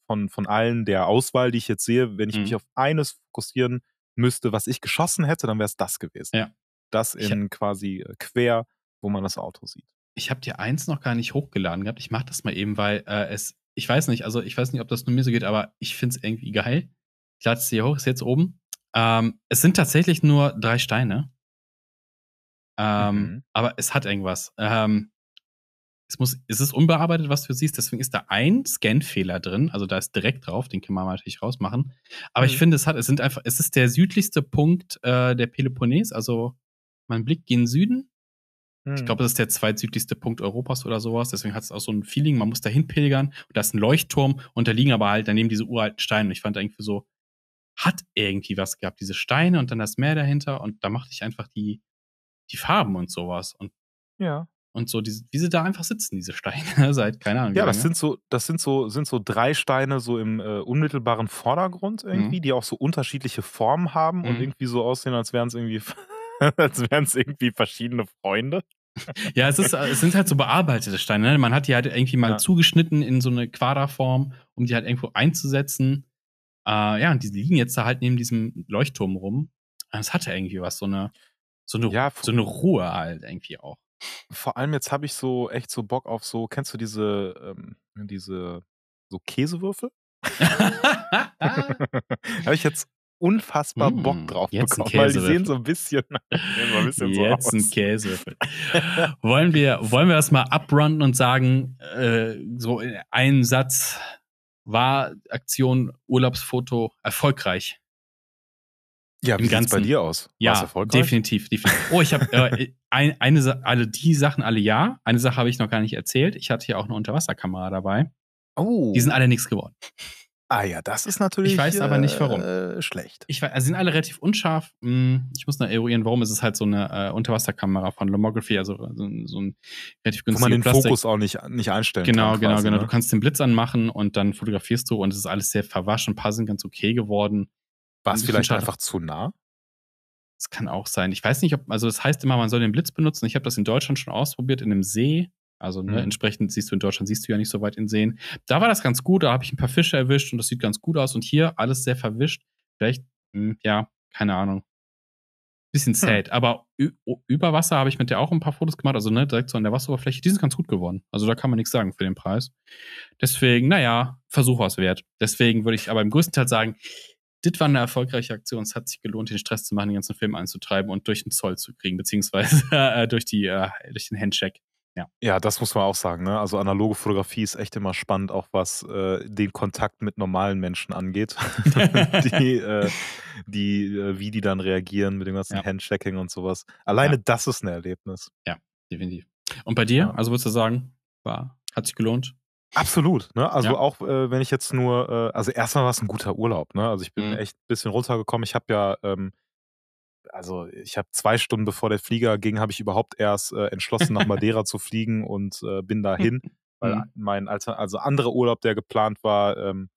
[SPEAKER 2] von, von allen der Auswahl, die ich jetzt sehe, wenn ich
[SPEAKER 1] Mhm.
[SPEAKER 2] mich auf eines fokussieren müsste, was ich geschossen hätte, dann wäre es das gewesen.
[SPEAKER 1] Ja.
[SPEAKER 2] Das in quasi äh, quer, wo man das Auto sieht.
[SPEAKER 1] Ich habe dir eins noch gar nicht hochgeladen gehabt. Ich mache das mal eben, weil äh, es, ich weiß nicht, also ich weiß nicht, ob das nur mir so geht, aber ich finde es irgendwie geil. Ich lade es hier hoch, ist jetzt oben. Ähm, es sind tatsächlich nur drei Steine. Ähm,
[SPEAKER 2] Mhm.
[SPEAKER 1] Aber es hat irgendwas. Ähm, es, muss, es ist unbearbeitet, was du siehst, deswegen ist da ein Scan-Fehler drin. Also da ist direkt drauf, den kann man natürlich rausmachen. Aber ich
[SPEAKER 2] Mhm.
[SPEAKER 1] finde, es hat, es sind einfach, es ist der südlichste Punkt äh, der Peloponnes, also man blickt gen Süden
[SPEAKER 2] Hm.
[SPEAKER 1] ich glaube, das ist der zweitsüdlichste Punkt Europas oder sowas. Deswegen hat es auch so ein Feeling, man muss da hinpilgern. Und da ist ein Leuchtturm und da liegen aber halt daneben diese uralten Steine. Und ich fand irgendwie so, hat irgendwie was gehabt, diese Steine und dann das Meer dahinter. Und da machte ich einfach die die Farben und sowas. Und,
[SPEAKER 2] Ja.
[SPEAKER 1] und so, diese, wie sie da einfach sitzen, diese Steine, seit, keine Ahnung.
[SPEAKER 2] Ja, das
[SPEAKER 1] lange.
[SPEAKER 2] sind so, das sind so, sind so drei Steine so im äh, unmittelbaren Vordergrund irgendwie, die auch so unterschiedliche Formen haben und
[SPEAKER 1] Mhm.
[SPEAKER 2] irgendwie so aussehen, als wären es irgendwie, als wären es irgendwie verschiedene Freunde.
[SPEAKER 1] Ja, es, ist, es sind halt so bearbeitete Steine. Ne? Man hat die halt irgendwie mal
[SPEAKER 2] Ja.
[SPEAKER 1] zugeschnitten in so eine Quaderform, um die halt irgendwo einzusetzen. Äh, ja, und die liegen jetzt da halt neben diesem Leuchtturm rum. Es hatte irgendwie was, so eine, so eine,
[SPEAKER 2] Ja,
[SPEAKER 1] so eine Ruhe halt irgendwie auch.
[SPEAKER 2] Vor allem jetzt habe ich so echt so Bock auf so, kennst du diese, ähm, diese so Käsewürfel? habe ich jetzt unfassbar
[SPEAKER 1] Mm,
[SPEAKER 2] Bock drauf
[SPEAKER 1] jetzt ein
[SPEAKER 2] bekommen, weil die sehen so ein bisschen, so ein bisschen so
[SPEAKER 1] Jetzt ein
[SPEAKER 2] aus.
[SPEAKER 1] Käsewürfel. wollen, wir, wollen wir das mal abrunden und sagen, äh, so in einem Satz, war Aktion Urlaubsfoto erfolgreich?
[SPEAKER 2] Ja, wie sieht's bei
[SPEAKER 1] Ganzen.
[SPEAKER 2] dir aus?
[SPEAKER 1] Ja, definitiv, definitiv. Oh, ich habe äh, ein, eine, alle die Sachen alle ja. Eine Sache habe ich noch gar nicht erzählt. Ich hatte hier auch eine Unterwasserkamera dabei.
[SPEAKER 2] Oh.
[SPEAKER 1] Die sind alle nichts geworden.
[SPEAKER 2] Ah ja, das ist natürlich
[SPEAKER 1] Ich weiß aber nicht, warum.
[SPEAKER 2] Äh, schlecht.
[SPEAKER 1] Ich weiß, also sind alle relativ unscharf. Hm, Ich muss noch eruieren, warum. Es ist halt so eine äh, Unterwasserkamera von Lomography, also so, ein- so ein relativ
[SPEAKER 2] Wo
[SPEAKER 1] günstiger
[SPEAKER 2] man den
[SPEAKER 1] Plastik.
[SPEAKER 2] Fokus auch nicht, nicht einstellen
[SPEAKER 1] Genau,
[SPEAKER 2] kann.
[SPEAKER 1] genau,
[SPEAKER 2] quasi,
[SPEAKER 1] genau.
[SPEAKER 2] Ne?
[SPEAKER 1] Du kannst den Blitz anmachen und dann fotografierst du und es ist alles sehr verwaschen. Ein paar sind ganz okay geworden.
[SPEAKER 2] War es vielleicht einfach zu nah?
[SPEAKER 1] Das kann auch sein. Ich weiß nicht, ob, also das heißt immer, man soll den Blitz benutzen. Ich habe das in Deutschland schon ausprobiert, in einem See. Also ne,
[SPEAKER 2] Mhm.
[SPEAKER 1] entsprechend siehst du in Deutschland, siehst du ja nicht so weit in Seen. Da war das ganz gut, da habe ich ein paar Fische erwischt und das sieht ganz gut aus. Und hier alles sehr verwischt. Vielleicht, hm, ja, keine Ahnung. Bisschen sad. Aber ü- o- über Wasser habe ich mit der auch ein paar Fotos gemacht, also ne, direkt so an der Wasseroberfläche. Die sind ganz gut geworden. Also da kann man nichts sagen für den Preis. Deswegen, naja, Versuch was wert. Deswegen würde ich aber im größten Teil sagen, das war eine erfolgreiche Aktion. Es hat sich gelohnt, den Stress zu machen, den ganzen Film einzutreiben und durch den Zoll zu kriegen, beziehungsweise äh, durch, die, äh, durch den Handcheck.
[SPEAKER 2] Ja, das muss man auch sagen. Ne? Also analoge Fotografie ist echt immer spannend, auch was äh, den Kontakt mit normalen Menschen angeht. die, äh, die, äh, wie die dann reagieren mit dem ganzen
[SPEAKER 1] Ja.
[SPEAKER 2] Handchecking und sowas. Alleine
[SPEAKER 1] Ja.
[SPEAKER 2] das ist ein Erlebnis.
[SPEAKER 1] Definitiv. Und bei dir?
[SPEAKER 2] Ja.
[SPEAKER 1] Also würdest du sagen, war, hat sich gelohnt?
[SPEAKER 2] Absolut, ne? Also
[SPEAKER 1] Ja.
[SPEAKER 2] auch äh, wenn ich jetzt nur, äh, also erstmal war es ein guter Urlaub, ne? Also ich bin
[SPEAKER 1] Mhm.
[SPEAKER 2] echt ein bisschen runtergekommen. Ich habe ja, ähm, also ich habe zwei Stunden bevor der Flieger ging, habe ich überhaupt erst äh, entschlossen, nach Madeira zu fliegen und äh, bin dahin, weil
[SPEAKER 1] Mhm.
[SPEAKER 2] mein alter, also anderer Urlaub, der geplant war, ähm,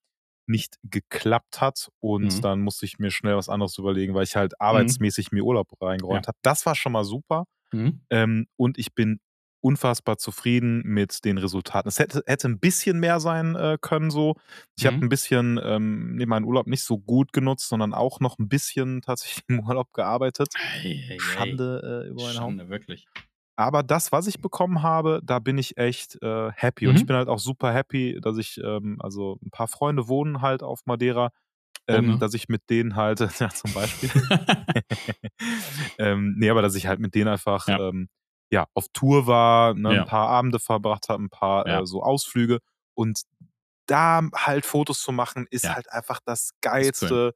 [SPEAKER 2] nicht geklappt hat und
[SPEAKER 1] Mhm.
[SPEAKER 2] dann musste ich mir schnell was anderes überlegen, weil ich halt arbeitsmäßig mir Urlaub reingeräumt habe. Das war schon mal super.
[SPEAKER 1] Mhm.
[SPEAKER 2] Ähm, und ich bin unfassbar zufrieden mit den Resultaten. Es hätte, hätte ein bisschen mehr sein äh, können so. Ich habe
[SPEAKER 1] Mhm.
[SPEAKER 2] ein bisschen ähm, nee, meinen Urlaub nicht so gut genutzt, sondern auch noch ein bisschen tatsächlich im Urlaub gearbeitet.
[SPEAKER 1] Ei, ei, ei.
[SPEAKER 2] Schande äh, über meinen Haupt.
[SPEAKER 1] Schande, wirklich.
[SPEAKER 2] Aber das, was ich bekommen habe, da bin ich echt äh, happy. Und
[SPEAKER 1] Mhm.
[SPEAKER 2] ich bin halt auch super happy, dass ich, ähm, also ein paar Freunde wohnen halt auf Madeira, ähm, dass ich mit denen halt, ja zum Beispiel, ähm, nee, aber dass ich halt mit denen einfach
[SPEAKER 1] Ja.
[SPEAKER 2] ähm, ja, auf Tour war, ne,
[SPEAKER 1] Ja.
[SPEAKER 2] ein paar Abende verbracht habe, ein paar
[SPEAKER 1] Ja.
[SPEAKER 2] äh, so Ausflüge und da halt Fotos zu machen, ist
[SPEAKER 1] Ja.
[SPEAKER 2] halt einfach das
[SPEAKER 1] Ist cool.
[SPEAKER 2] Geilste,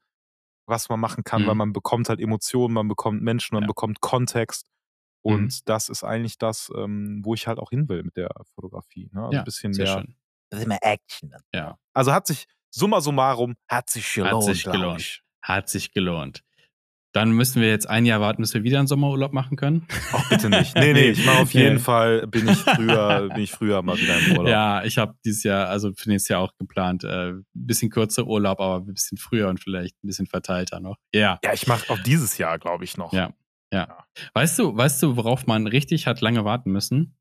[SPEAKER 2] was man machen kann, weil
[SPEAKER 1] Mhm.
[SPEAKER 2] man bekommt halt Emotionen, man bekommt Menschen, man bekommt Kontext
[SPEAKER 1] Mhm.
[SPEAKER 2] und das ist eigentlich das, ähm, wo ich halt auch hin will mit der Fotografie. Ne? Also
[SPEAKER 1] ja,
[SPEAKER 2] ein bisschen mehr.
[SPEAKER 1] schön.
[SPEAKER 3] Action.
[SPEAKER 1] Ja,
[SPEAKER 2] Also hat sich, summa summarum, hat sich gelohnt.
[SPEAKER 1] hat sich gelohnt. Hat sich gelohnt. Dann müssen wir jetzt ein Jahr warten, bis wir wieder einen Sommerurlaub machen können.
[SPEAKER 2] Ach, bitte nicht. Nee, nee, ich mache auf
[SPEAKER 1] Nee.
[SPEAKER 2] jeden Fall, bin ich früher, bin ich früher mal wieder im Urlaub.
[SPEAKER 1] Ja, ich habe dieses Jahr, also für nächstes Jahr auch geplant, äh, ein bisschen kürzer Urlaub, aber ein bisschen früher und vielleicht ein bisschen verteilter noch. Ja.
[SPEAKER 2] Ja, ich mache auch dieses Jahr, glaube ich, noch.
[SPEAKER 1] Ja. Ja. Weißt du, weißt du, worauf man richtig hat lange warten müssen?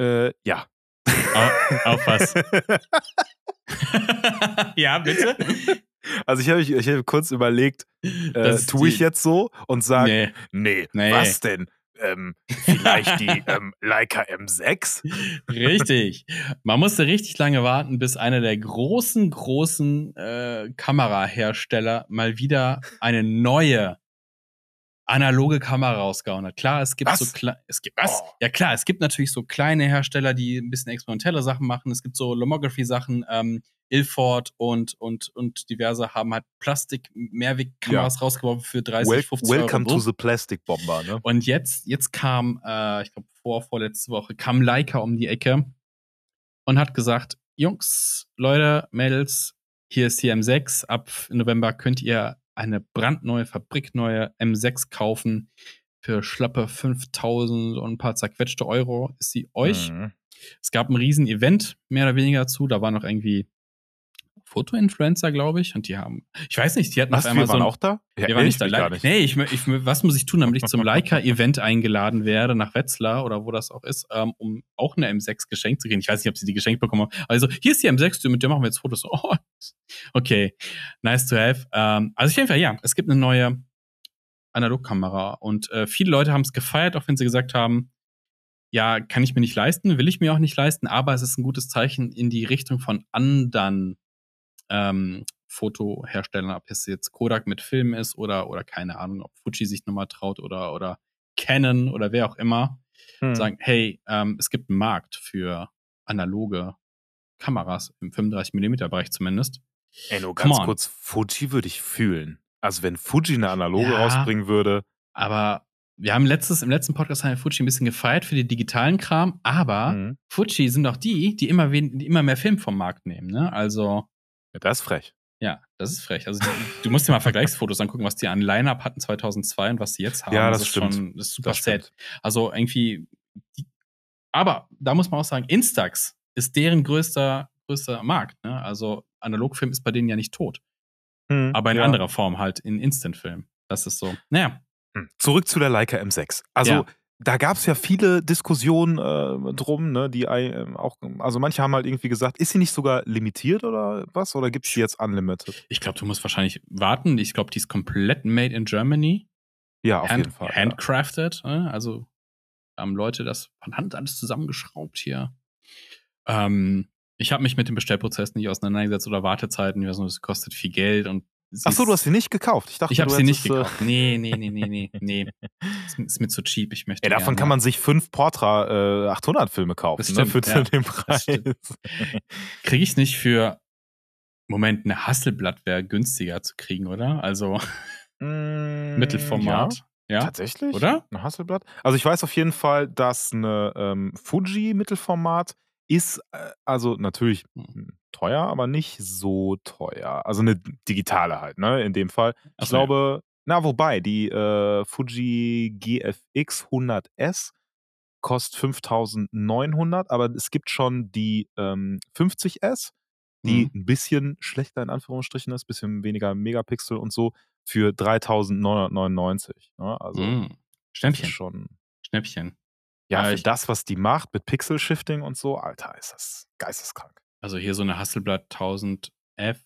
[SPEAKER 2] Äh, ja.
[SPEAKER 1] Auf, auf was? ja, bitte?
[SPEAKER 2] Also ich habe ich, ich hab kurz überlegt, äh, tue ich jetzt so und sage,
[SPEAKER 1] Nee,
[SPEAKER 2] nee,
[SPEAKER 1] Nee.
[SPEAKER 2] was denn? Ähm, vielleicht die ähm, Leica M6?
[SPEAKER 1] richtig. Man musste richtig lange warten, bis einer der großen, großen äh, Kamerahersteller mal wieder eine neue analoge Kamera rausgehauen hat. Klar, es gibt
[SPEAKER 2] Was?
[SPEAKER 1] so kle- es gibt was?
[SPEAKER 2] Oh.
[SPEAKER 1] Ja klar, es gibt natürlich so kleine Hersteller, die ein bisschen experimentelle Sachen machen. Es gibt so Lomography Sachen, ähm, Ilford und und und diverse haben halt Plastik Mehrwegkameras rausgeworfen für 30,
[SPEAKER 2] Wel
[SPEAKER 1] 50
[SPEAKER 2] welcome
[SPEAKER 1] Euro.
[SPEAKER 2] to the Plastic Bomber, ne?
[SPEAKER 1] Und jetzt, jetzt kam, äh, ich glaube, vor, vorletzte Woche, kam Leica um die Ecke und hat gesagt: Jungs, Leute, Mädels, hier ist die M6. Ab November könnt ihr eine brandneue, fabrikneue M6 kaufen für schlappe 5000 und ein paar zerquetschte Euro ist sie euch.
[SPEAKER 2] Mhm.
[SPEAKER 1] Es gab ein riesen Event, mehr oder weniger dazu. Da waren noch irgendwie Foto-Influencer, glaube ich. Und die haben, ich weiß nicht, die hatten
[SPEAKER 2] Was,
[SPEAKER 1] auf einmal
[SPEAKER 2] wir waren
[SPEAKER 1] so ein,
[SPEAKER 2] auch da? Ja,
[SPEAKER 1] wir waren nicht
[SPEAKER 2] ich
[SPEAKER 1] da.
[SPEAKER 2] gar nicht.
[SPEAKER 1] Nee, ich, ich, was muss ich tun, damit ich zum Leica-Event eingeladen werde nach Wetzlar oder wo das auch ist, ähm, um auch eine M6 geschenkt zu kriegen. Ich weiß nicht, ob sie die geschenkt bekommen haben. Also, hier ist die M6, mit der machen wir jetzt Fotos. Oh, okay, nice to have. Ähm, also, auf jeden Fall, ja, es gibt eine neue Analogkamera und äh, viele Leute haben es gefeiert, auch wenn sie gesagt haben, ja, kann ich mir nicht leisten, will ich mir auch nicht leisten, aber es ist ein gutes Zeichen in die Richtung von anderen ähm, Fotoherstellern, ob es jetzt Kodak mit Film ist oder, oder keine Ahnung, ob Fuji sich nochmal traut oder, oder Canon oder wer auch immer,
[SPEAKER 2] Hm.
[SPEAKER 1] sagen, hey, ähm, es gibt einen Markt für analoge Kameras im 35mm-Bereich zumindest.
[SPEAKER 2] Ey, nur ganz kurz, Fuji würde ich fühlen. Also wenn Fuji eine analoge
[SPEAKER 1] Ja.
[SPEAKER 2] rausbringen würde,
[SPEAKER 1] Aber wir haben letztes, im letzten Podcast haben wir Fuji ein bisschen gefeiert für die digitalen Kram, aber
[SPEAKER 2] mhm.
[SPEAKER 1] Fuji sind auch die, die immer, wen, die immer mehr Film vom Markt nehmen. Ne? Also,
[SPEAKER 2] ja, das ist frech.
[SPEAKER 1] ja, das ist frech. Also, die, du musst dir mal Vergleichsfotos angucken, was die an Line-Up hatten 2002 und was sie jetzt haben.
[SPEAKER 2] Ja, das
[SPEAKER 1] ist
[SPEAKER 2] stimmt.
[SPEAKER 1] Schon, das ist super
[SPEAKER 2] Das
[SPEAKER 1] sad.
[SPEAKER 2] stimmt.
[SPEAKER 1] Also, irgendwie. Die, aber da muss man auch sagen, Instax ist deren größter, größter Markt. Ne? Also, Analogfilm ist bei denen ja nicht tot.
[SPEAKER 2] Hm,
[SPEAKER 1] Aber in
[SPEAKER 2] ja.
[SPEAKER 1] anderer Form halt, in Instant-Film. Das ist so. Naja,
[SPEAKER 2] Hm. Zurück zu der Leica M6. Also
[SPEAKER 1] Ja.
[SPEAKER 2] Da gab es ja viele Diskussionen äh, drum, ne, die äh, auch, also manche haben halt irgendwie gesagt, ist sie nicht sogar limitiert oder was? Oder gibt es die jetzt unlimited?
[SPEAKER 1] ich glaube, du musst wahrscheinlich warten. Ich glaube, die ist komplett made in Germany.
[SPEAKER 2] Ja, auf
[SPEAKER 1] Hand,
[SPEAKER 2] jeden Fall. ja.
[SPEAKER 1] Handcrafted. ne? Also haben Leute das von Hand alles zusammengeschraubt hier. Ähm, ich habe mich mit dem Bestellprozess nicht auseinandergesetzt oder Wartezeiten. Ich weiß nur, es kostet viel Geld und
[SPEAKER 2] Ach so, du hast sie nicht gekauft. Ich dachte,
[SPEAKER 1] Ich habe sie nicht
[SPEAKER 2] äh,
[SPEAKER 1] gekauft. Nee, nee, nee, nee, nee, nee. Ist, ist mir zu cheap. Ich möchte
[SPEAKER 2] Ja, davon kann man sich fünf Portra äh, 800 Filme kaufen,
[SPEAKER 1] Das
[SPEAKER 2] ne,
[SPEAKER 1] stimmt,
[SPEAKER 2] für
[SPEAKER 1] ja.
[SPEAKER 2] den Preis.
[SPEAKER 1] Kriege ich nicht für. Moment, eine Hasselblatt wäre günstiger zu kriegen, oder? Also
[SPEAKER 2] Mm,
[SPEAKER 1] Mittelformat.
[SPEAKER 2] Ja,
[SPEAKER 1] Ja,
[SPEAKER 2] tatsächlich.
[SPEAKER 1] oder?
[SPEAKER 2] Ein Hasselblatt. Also ich weiß auf jeden Fall, dass eine ähm, Fuji Mittelformat ist, äh, also natürlich
[SPEAKER 1] Hm.
[SPEAKER 2] teuer, aber nicht so teuer. Also eine digitale halt, ne, in dem Fall. Ich
[SPEAKER 1] so, ja.
[SPEAKER 2] glaube, na wobei, die äh, Fuji GFX 100S kostet 5900, aber es gibt schon die ähm, 50S, die
[SPEAKER 1] Mhm.
[SPEAKER 2] ein bisschen schlechter in Anführungsstrichen ist, bisschen weniger Megapixel und so, für 3999. Ne? Also ist
[SPEAKER 1] Schnäppchen.
[SPEAKER 2] schon,
[SPEAKER 1] Schnäppchen.
[SPEAKER 2] Ja,
[SPEAKER 1] Ja,
[SPEAKER 2] für
[SPEAKER 1] ich-
[SPEAKER 2] das, was die macht mit Pixel-Shifting und so, Alter, ist das geisteskrank.
[SPEAKER 1] Also hier so eine Hasselblatt 1000F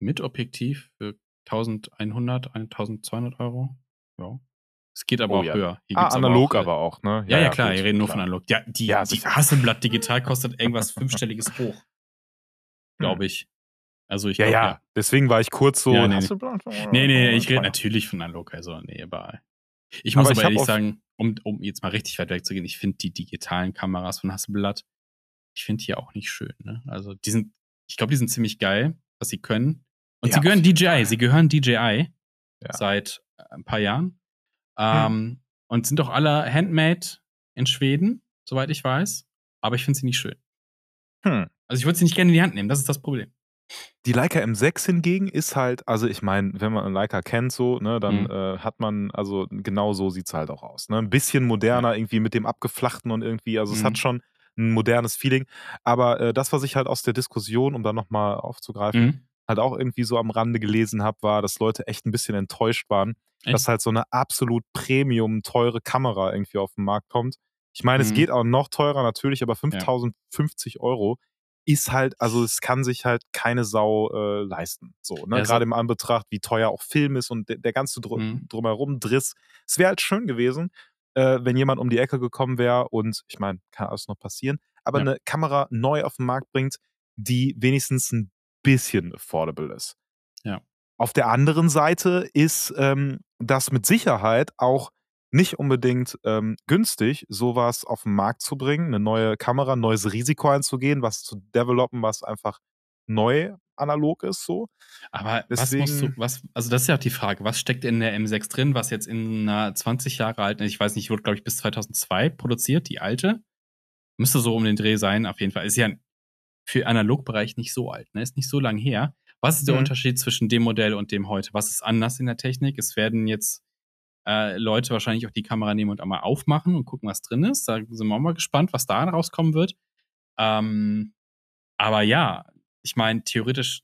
[SPEAKER 1] mit Objektiv für 1100, 1200 Euro. Ja. Es geht aber
[SPEAKER 2] Oh
[SPEAKER 1] auch
[SPEAKER 2] ja.
[SPEAKER 1] höher. Hier
[SPEAKER 2] Ah, analog
[SPEAKER 1] auch, äh,
[SPEAKER 2] aber auch, ne?
[SPEAKER 1] Ja, ja, klar,
[SPEAKER 2] gut,
[SPEAKER 1] wir reden nur
[SPEAKER 2] klar.
[SPEAKER 1] von analog. Ja, die,
[SPEAKER 2] Ja,
[SPEAKER 1] die. Hasselblatt digital kostet irgendwas fünfstelliges hoch,
[SPEAKER 2] Hm.
[SPEAKER 1] glaube ich. Also ich
[SPEAKER 2] Ja,
[SPEAKER 1] glaub,
[SPEAKER 2] ja, deswegen war ich kurz so.
[SPEAKER 1] Ja, nee, nee.
[SPEAKER 2] Hasselblatt?
[SPEAKER 1] Nee, nee, ich rede natürlich von analog, also nee, aber ich muss
[SPEAKER 2] Aber
[SPEAKER 1] aber,
[SPEAKER 2] ich
[SPEAKER 1] ehrlich sagen, um, um jetzt mal richtig weit wegzugehen, ich finde die digitalen Kameras von Hasselblatt, ich finde die auch nicht schön. Ne? Also die sind, ich glaube, die sind ziemlich geil, was sie können. Und
[SPEAKER 2] Ja,
[SPEAKER 1] sie gehören DJI,
[SPEAKER 2] Fall.
[SPEAKER 1] sie gehören DJI
[SPEAKER 2] Ja.
[SPEAKER 1] seit äh, ein paar Jahren. Ähm, Und sind doch alle handmade in Schweden, soweit ich weiß. Aber ich finde sie nicht schön.
[SPEAKER 2] Hm.
[SPEAKER 1] Also ich würde sie nicht gerne in die Hand nehmen, das ist das Problem.
[SPEAKER 2] Die Leica M6 hingegen ist halt, also ich meine, wenn man einen Leica kennt, so, ne, dann
[SPEAKER 1] Mhm.
[SPEAKER 2] äh, hat man, also genau so sieht es halt auch aus. Ne? Ein bisschen moderner, irgendwie mit dem Abgeflachten und irgendwie, also es
[SPEAKER 1] Mhm.
[SPEAKER 2] hat schon ein modernes Feeling. Aber äh, das, was ich halt aus der Diskussion, um da nochmal aufzugreifen,
[SPEAKER 1] Mhm.
[SPEAKER 2] halt auch irgendwie so am Rande gelesen habe, war, dass Leute echt ein bisschen enttäuscht waren,
[SPEAKER 1] Echt?
[SPEAKER 2] dass halt so eine absolut Premium teure Kamera irgendwie auf den Markt kommt. Ich meine, es
[SPEAKER 1] Mhm.
[SPEAKER 2] geht auch noch teurer natürlich, aber 5050 Euro ist halt, also es kann sich halt keine Sau äh, leisten. So, ne?
[SPEAKER 1] Ja, so-
[SPEAKER 2] Gerade im Anbetracht, wie teuer auch Film ist und der, der ganze Dr
[SPEAKER 1] Mhm.
[SPEAKER 2] drumherum Driss. Es wäre halt schön gewesen, äh, wenn jemand um die Ecke gekommen wäre und ich meine, kann alles noch passieren, aber
[SPEAKER 1] Ja.
[SPEAKER 2] eine Kamera neu auf den Markt bringt, die wenigstens ein bisschen affordable ist.
[SPEAKER 1] Ja.
[SPEAKER 2] Auf der anderen Seite ist ähm, das mit Sicherheit auch nicht unbedingt ähm, günstig, sowas auf den Markt zu bringen, eine neue Kamera, ein neues Risiko einzugehen, was zu developen, was einfach neu analog ist, so.
[SPEAKER 1] Aber was musst du,
[SPEAKER 2] Deswegen-
[SPEAKER 1] was, also das ist ja auch die Frage, was steckt in der M6 drin, was jetzt in einer 20 Jahre alten, ich weiß nicht, wurde glaube ich bis 2002 produziert, die alte. Müsste so um den Dreh sein, auf jeden Fall. Ist ja für Analogbereich nicht so alt, ne? Ist nicht so lang her. Was ist der
[SPEAKER 2] Mhm.
[SPEAKER 1] Unterschied zwischen dem Modell und dem heute? Was ist anders in der Technik? Es werden jetzt äh, Leute wahrscheinlich auch die Kamera nehmen und einmal aufmachen und gucken, was drin ist. Da sind wir auch mal gespannt, was da rauskommen wird. Ähm, aber ja, ich meine, theoretisch,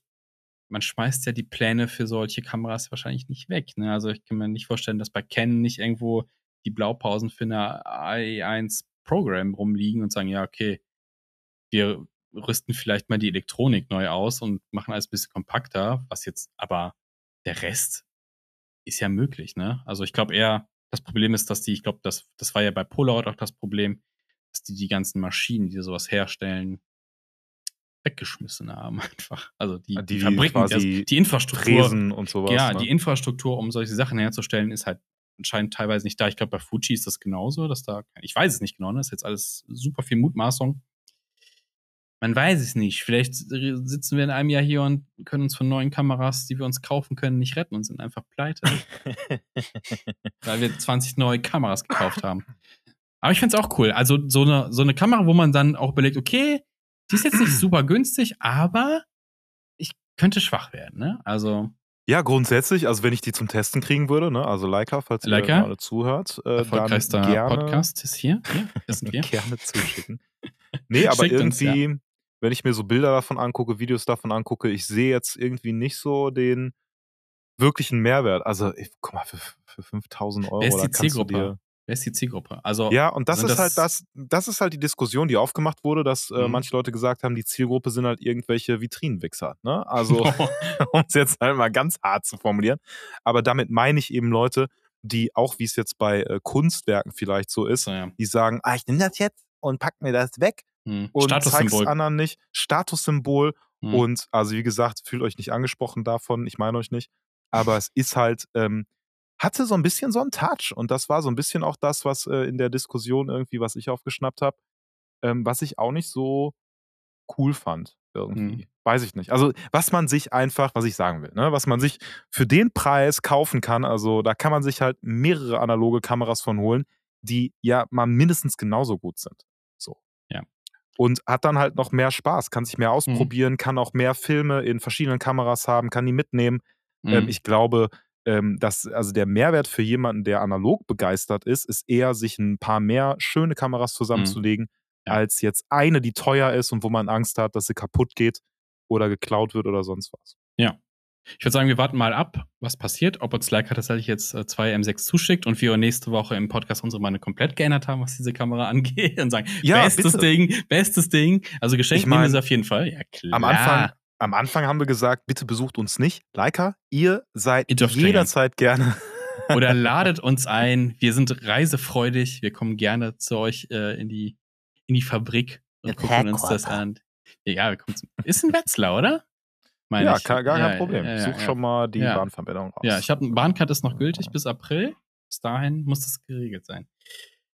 [SPEAKER 1] man schmeißt ja die Pläne für solche Kameras wahrscheinlich nicht weg. Ne? Also ich kann mir nicht vorstellen, dass bei Canon nicht irgendwo die Blaupausen für eine AI1 Program rumliegen und sagen, ja, okay, wir rüsten vielleicht mal die Elektronik neu aus und machen alles ein bisschen kompakter, was jetzt, aber der Rest ist ja möglich, ne? Also ich glaube eher, das Problem ist, dass die, ich glaube, das, das war ja bei Polaroid auch das Problem, dass die die ganzen Maschinen, die sowas herstellen, weggeschmissen haben einfach. Also die,
[SPEAKER 2] Ah,
[SPEAKER 1] die,
[SPEAKER 2] die
[SPEAKER 1] Fabriken,
[SPEAKER 2] quasi
[SPEAKER 1] also die Infrastruktur,
[SPEAKER 2] Fräsen und sowas.
[SPEAKER 1] ja,
[SPEAKER 2] ne?
[SPEAKER 1] die Infrastruktur, um solche Sachen herzustellen, ist halt anscheinend teilweise nicht da. Ich glaube, bei Fuji ist das genauso, dass da, ich weiß es nicht genau, ne? Das ist jetzt alles super viel Mutmaßung. Man weiß es nicht. Vielleicht sitzen wir in einem Jahr hier und können uns von neuen Kameras, die wir uns kaufen können, nicht retten und sind einfach pleite, weil wir 20 neue Kameras gekauft haben. Aber ich finde es auch cool. Also so eine, so eine Kamera, wo man dann auch überlegt, okay, die ist jetzt nicht super günstig, aber ich könnte schwach werden, ne? Also
[SPEAKER 2] Ja, grundsätzlich, also wenn ich die zum Testen kriegen würde, ne, also Leica, falls ihr
[SPEAKER 1] Leica?
[SPEAKER 2] gerade zuhört, äh,
[SPEAKER 1] erfolgreichster
[SPEAKER 2] gerne,
[SPEAKER 1] Podcast ist hier. Hier, hier sind wir.
[SPEAKER 2] gerne zuschicken. Nee, aber
[SPEAKER 1] Schickt uns,
[SPEAKER 2] irgendwie, wenn ich mir so Bilder davon angucke, Videos davon angucke, ich sehe jetzt irgendwie nicht so den wirklichen Mehrwert. Also, ich, guck mal, für, für 5000 Euro,
[SPEAKER 1] Wer ist die Zielgruppe? Wer ist die Zielgruppe? Also
[SPEAKER 2] Ja, und das
[SPEAKER 1] sind
[SPEAKER 2] ist halt das, das ist halt die Diskussion, die aufgemacht wurde, dass äh,
[SPEAKER 1] Mhm.
[SPEAKER 2] manche Leute gesagt haben, die Zielgruppe sind halt irgendwelche Vitrinenwichser. Ne? Also, um es jetzt halt mal ganz hart zu formulieren. Aber damit meine ich eben Leute, die auch, wie es jetzt bei äh, Kunstwerken vielleicht so ist,
[SPEAKER 1] so, ja.
[SPEAKER 2] die sagen, ah, ich nehme das jetzt und pack mir das weg
[SPEAKER 1] Hm.
[SPEAKER 2] und zeig's
[SPEAKER 1] Statussymbol.
[SPEAKER 2] anderen nicht. Statussymbol.
[SPEAKER 1] Hm.
[SPEAKER 2] Und also wie gesagt, fühlt euch nicht angesprochen davon, ich meine euch nicht. Aber es ist halt, ähm, hatte so ein bisschen so einen Touch. Und das war so ein bisschen auch das, was äh, in der Diskussion irgendwie, was ich aufgeschnappt habe, ähm, was ich auch nicht so cool fand. Irgendwie.
[SPEAKER 1] Hm.
[SPEAKER 2] Weiß ich nicht. Also, was man sich einfach, was ich sagen will, ne, was man sich für den Preis kaufen kann, also da kann man sich halt mehrere analoge Kameras von holen, die ja mal mindestens genauso gut sind.
[SPEAKER 1] Ja.
[SPEAKER 2] Und hat dann halt noch mehr Spaß, kann sich mehr ausprobieren, kann auch mehr Filme in verschiedenen Kameras haben, kann die mitnehmen.
[SPEAKER 1] Hm.
[SPEAKER 2] Ähm, ich glaube, ähm, dass also der Mehrwert für jemanden, der analog begeistert ist, ist eher, sich ein paar mehr schöne Kameras zusammenzulegen,
[SPEAKER 1] Mhm. Ja.
[SPEAKER 2] als jetzt eine, die teuer ist und wo man Angst hat, dass sie kaputt geht oder geklaut wird oder sonst was.
[SPEAKER 1] Ich würde sagen, wir warten mal ab, was passiert, ob uns Leica tatsächlich jetzt äh, zwei M6 zuschickt und wir nächste Woche im Podcast unsere Meinung komplett geändert haben, was diese Kamera angeht und sagen,
[SPEAKER 2] Ja,
[SPEAKER 1] bestes
[SPEAKER 2] bitte.
[SPEAKER 1] Ding, bestes Ding. Also geschenkt
[SPEAKER 2] Ich
[SPEAKER 1] nehmen wir
[SPEAKER 2] mein,
[SPEAKER 1] sie auf jeden Fall. Ja, klar.
[SPEAKER 2] Am Anfang, am Anfang haben wir gesagt, bitte besucht uns nicht. Leica, ihr seid
[SPEAKER 1] Ihr
[SPEAKER 2] jederzeit gerne.
[SPEAKER 1] Oder ladet uns ein. Wir sind reisefreudig. Wir kommen gerne zu euch äh, in, die, in die Fabrik und gucken uns das an. Ja, wir kommen zum, ist ein Wetzlar, oder? Meine
[SPEAKER 2] ja,
[SPEAKER 1] ich.
[SPEAKER 2] gar, gar
[SPEAKER 1] Ja,
[SPEAKER 2] kein Problem.
[SPEAKER 1] ja,
[SPEAKER 2] ich
[SPEAKER 1] ja,
[SPEAKER 2] suche
[SPEAKER 1] ja.
[SPEAKER 2] schon mal die. Bahnverbindung raus.
[SPEAKER 1] Ja, ich habe eine Bahncard ist noch gültig bis April. Bis dahin muss das geregelt sein.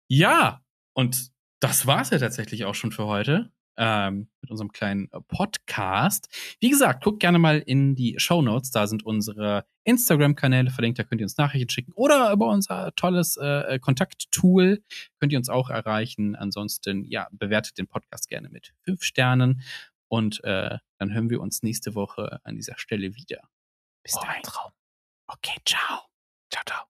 [SPEAKER 1] Ja, und das war's ja tatsächlich auch schon für heute ähm, mit unserem kleinen äh, Podcast. Wie gesagt, guckt gerne mal in die Show Notes. Da sind unsere Instagram-Kanäle verlinkt. Da könnt ihr uns Nachrichten schicken oder über unser tolles äh, Kontakttool könnt ihr uns auch erreichen. Ansonsten ja, bewertet den Podcast gerne mit fünf Sternen und äh, dann hören wir uns nächste Woche an dieser Stelle wieder. Bis
[SPEAKER 3] Oh,
[SPEAKER 1] dahin.
[SPEAKER 3] Traum.
[SPEAKER 1] Okay, ciao.
[SPEAKER 2] Ciao, ciao.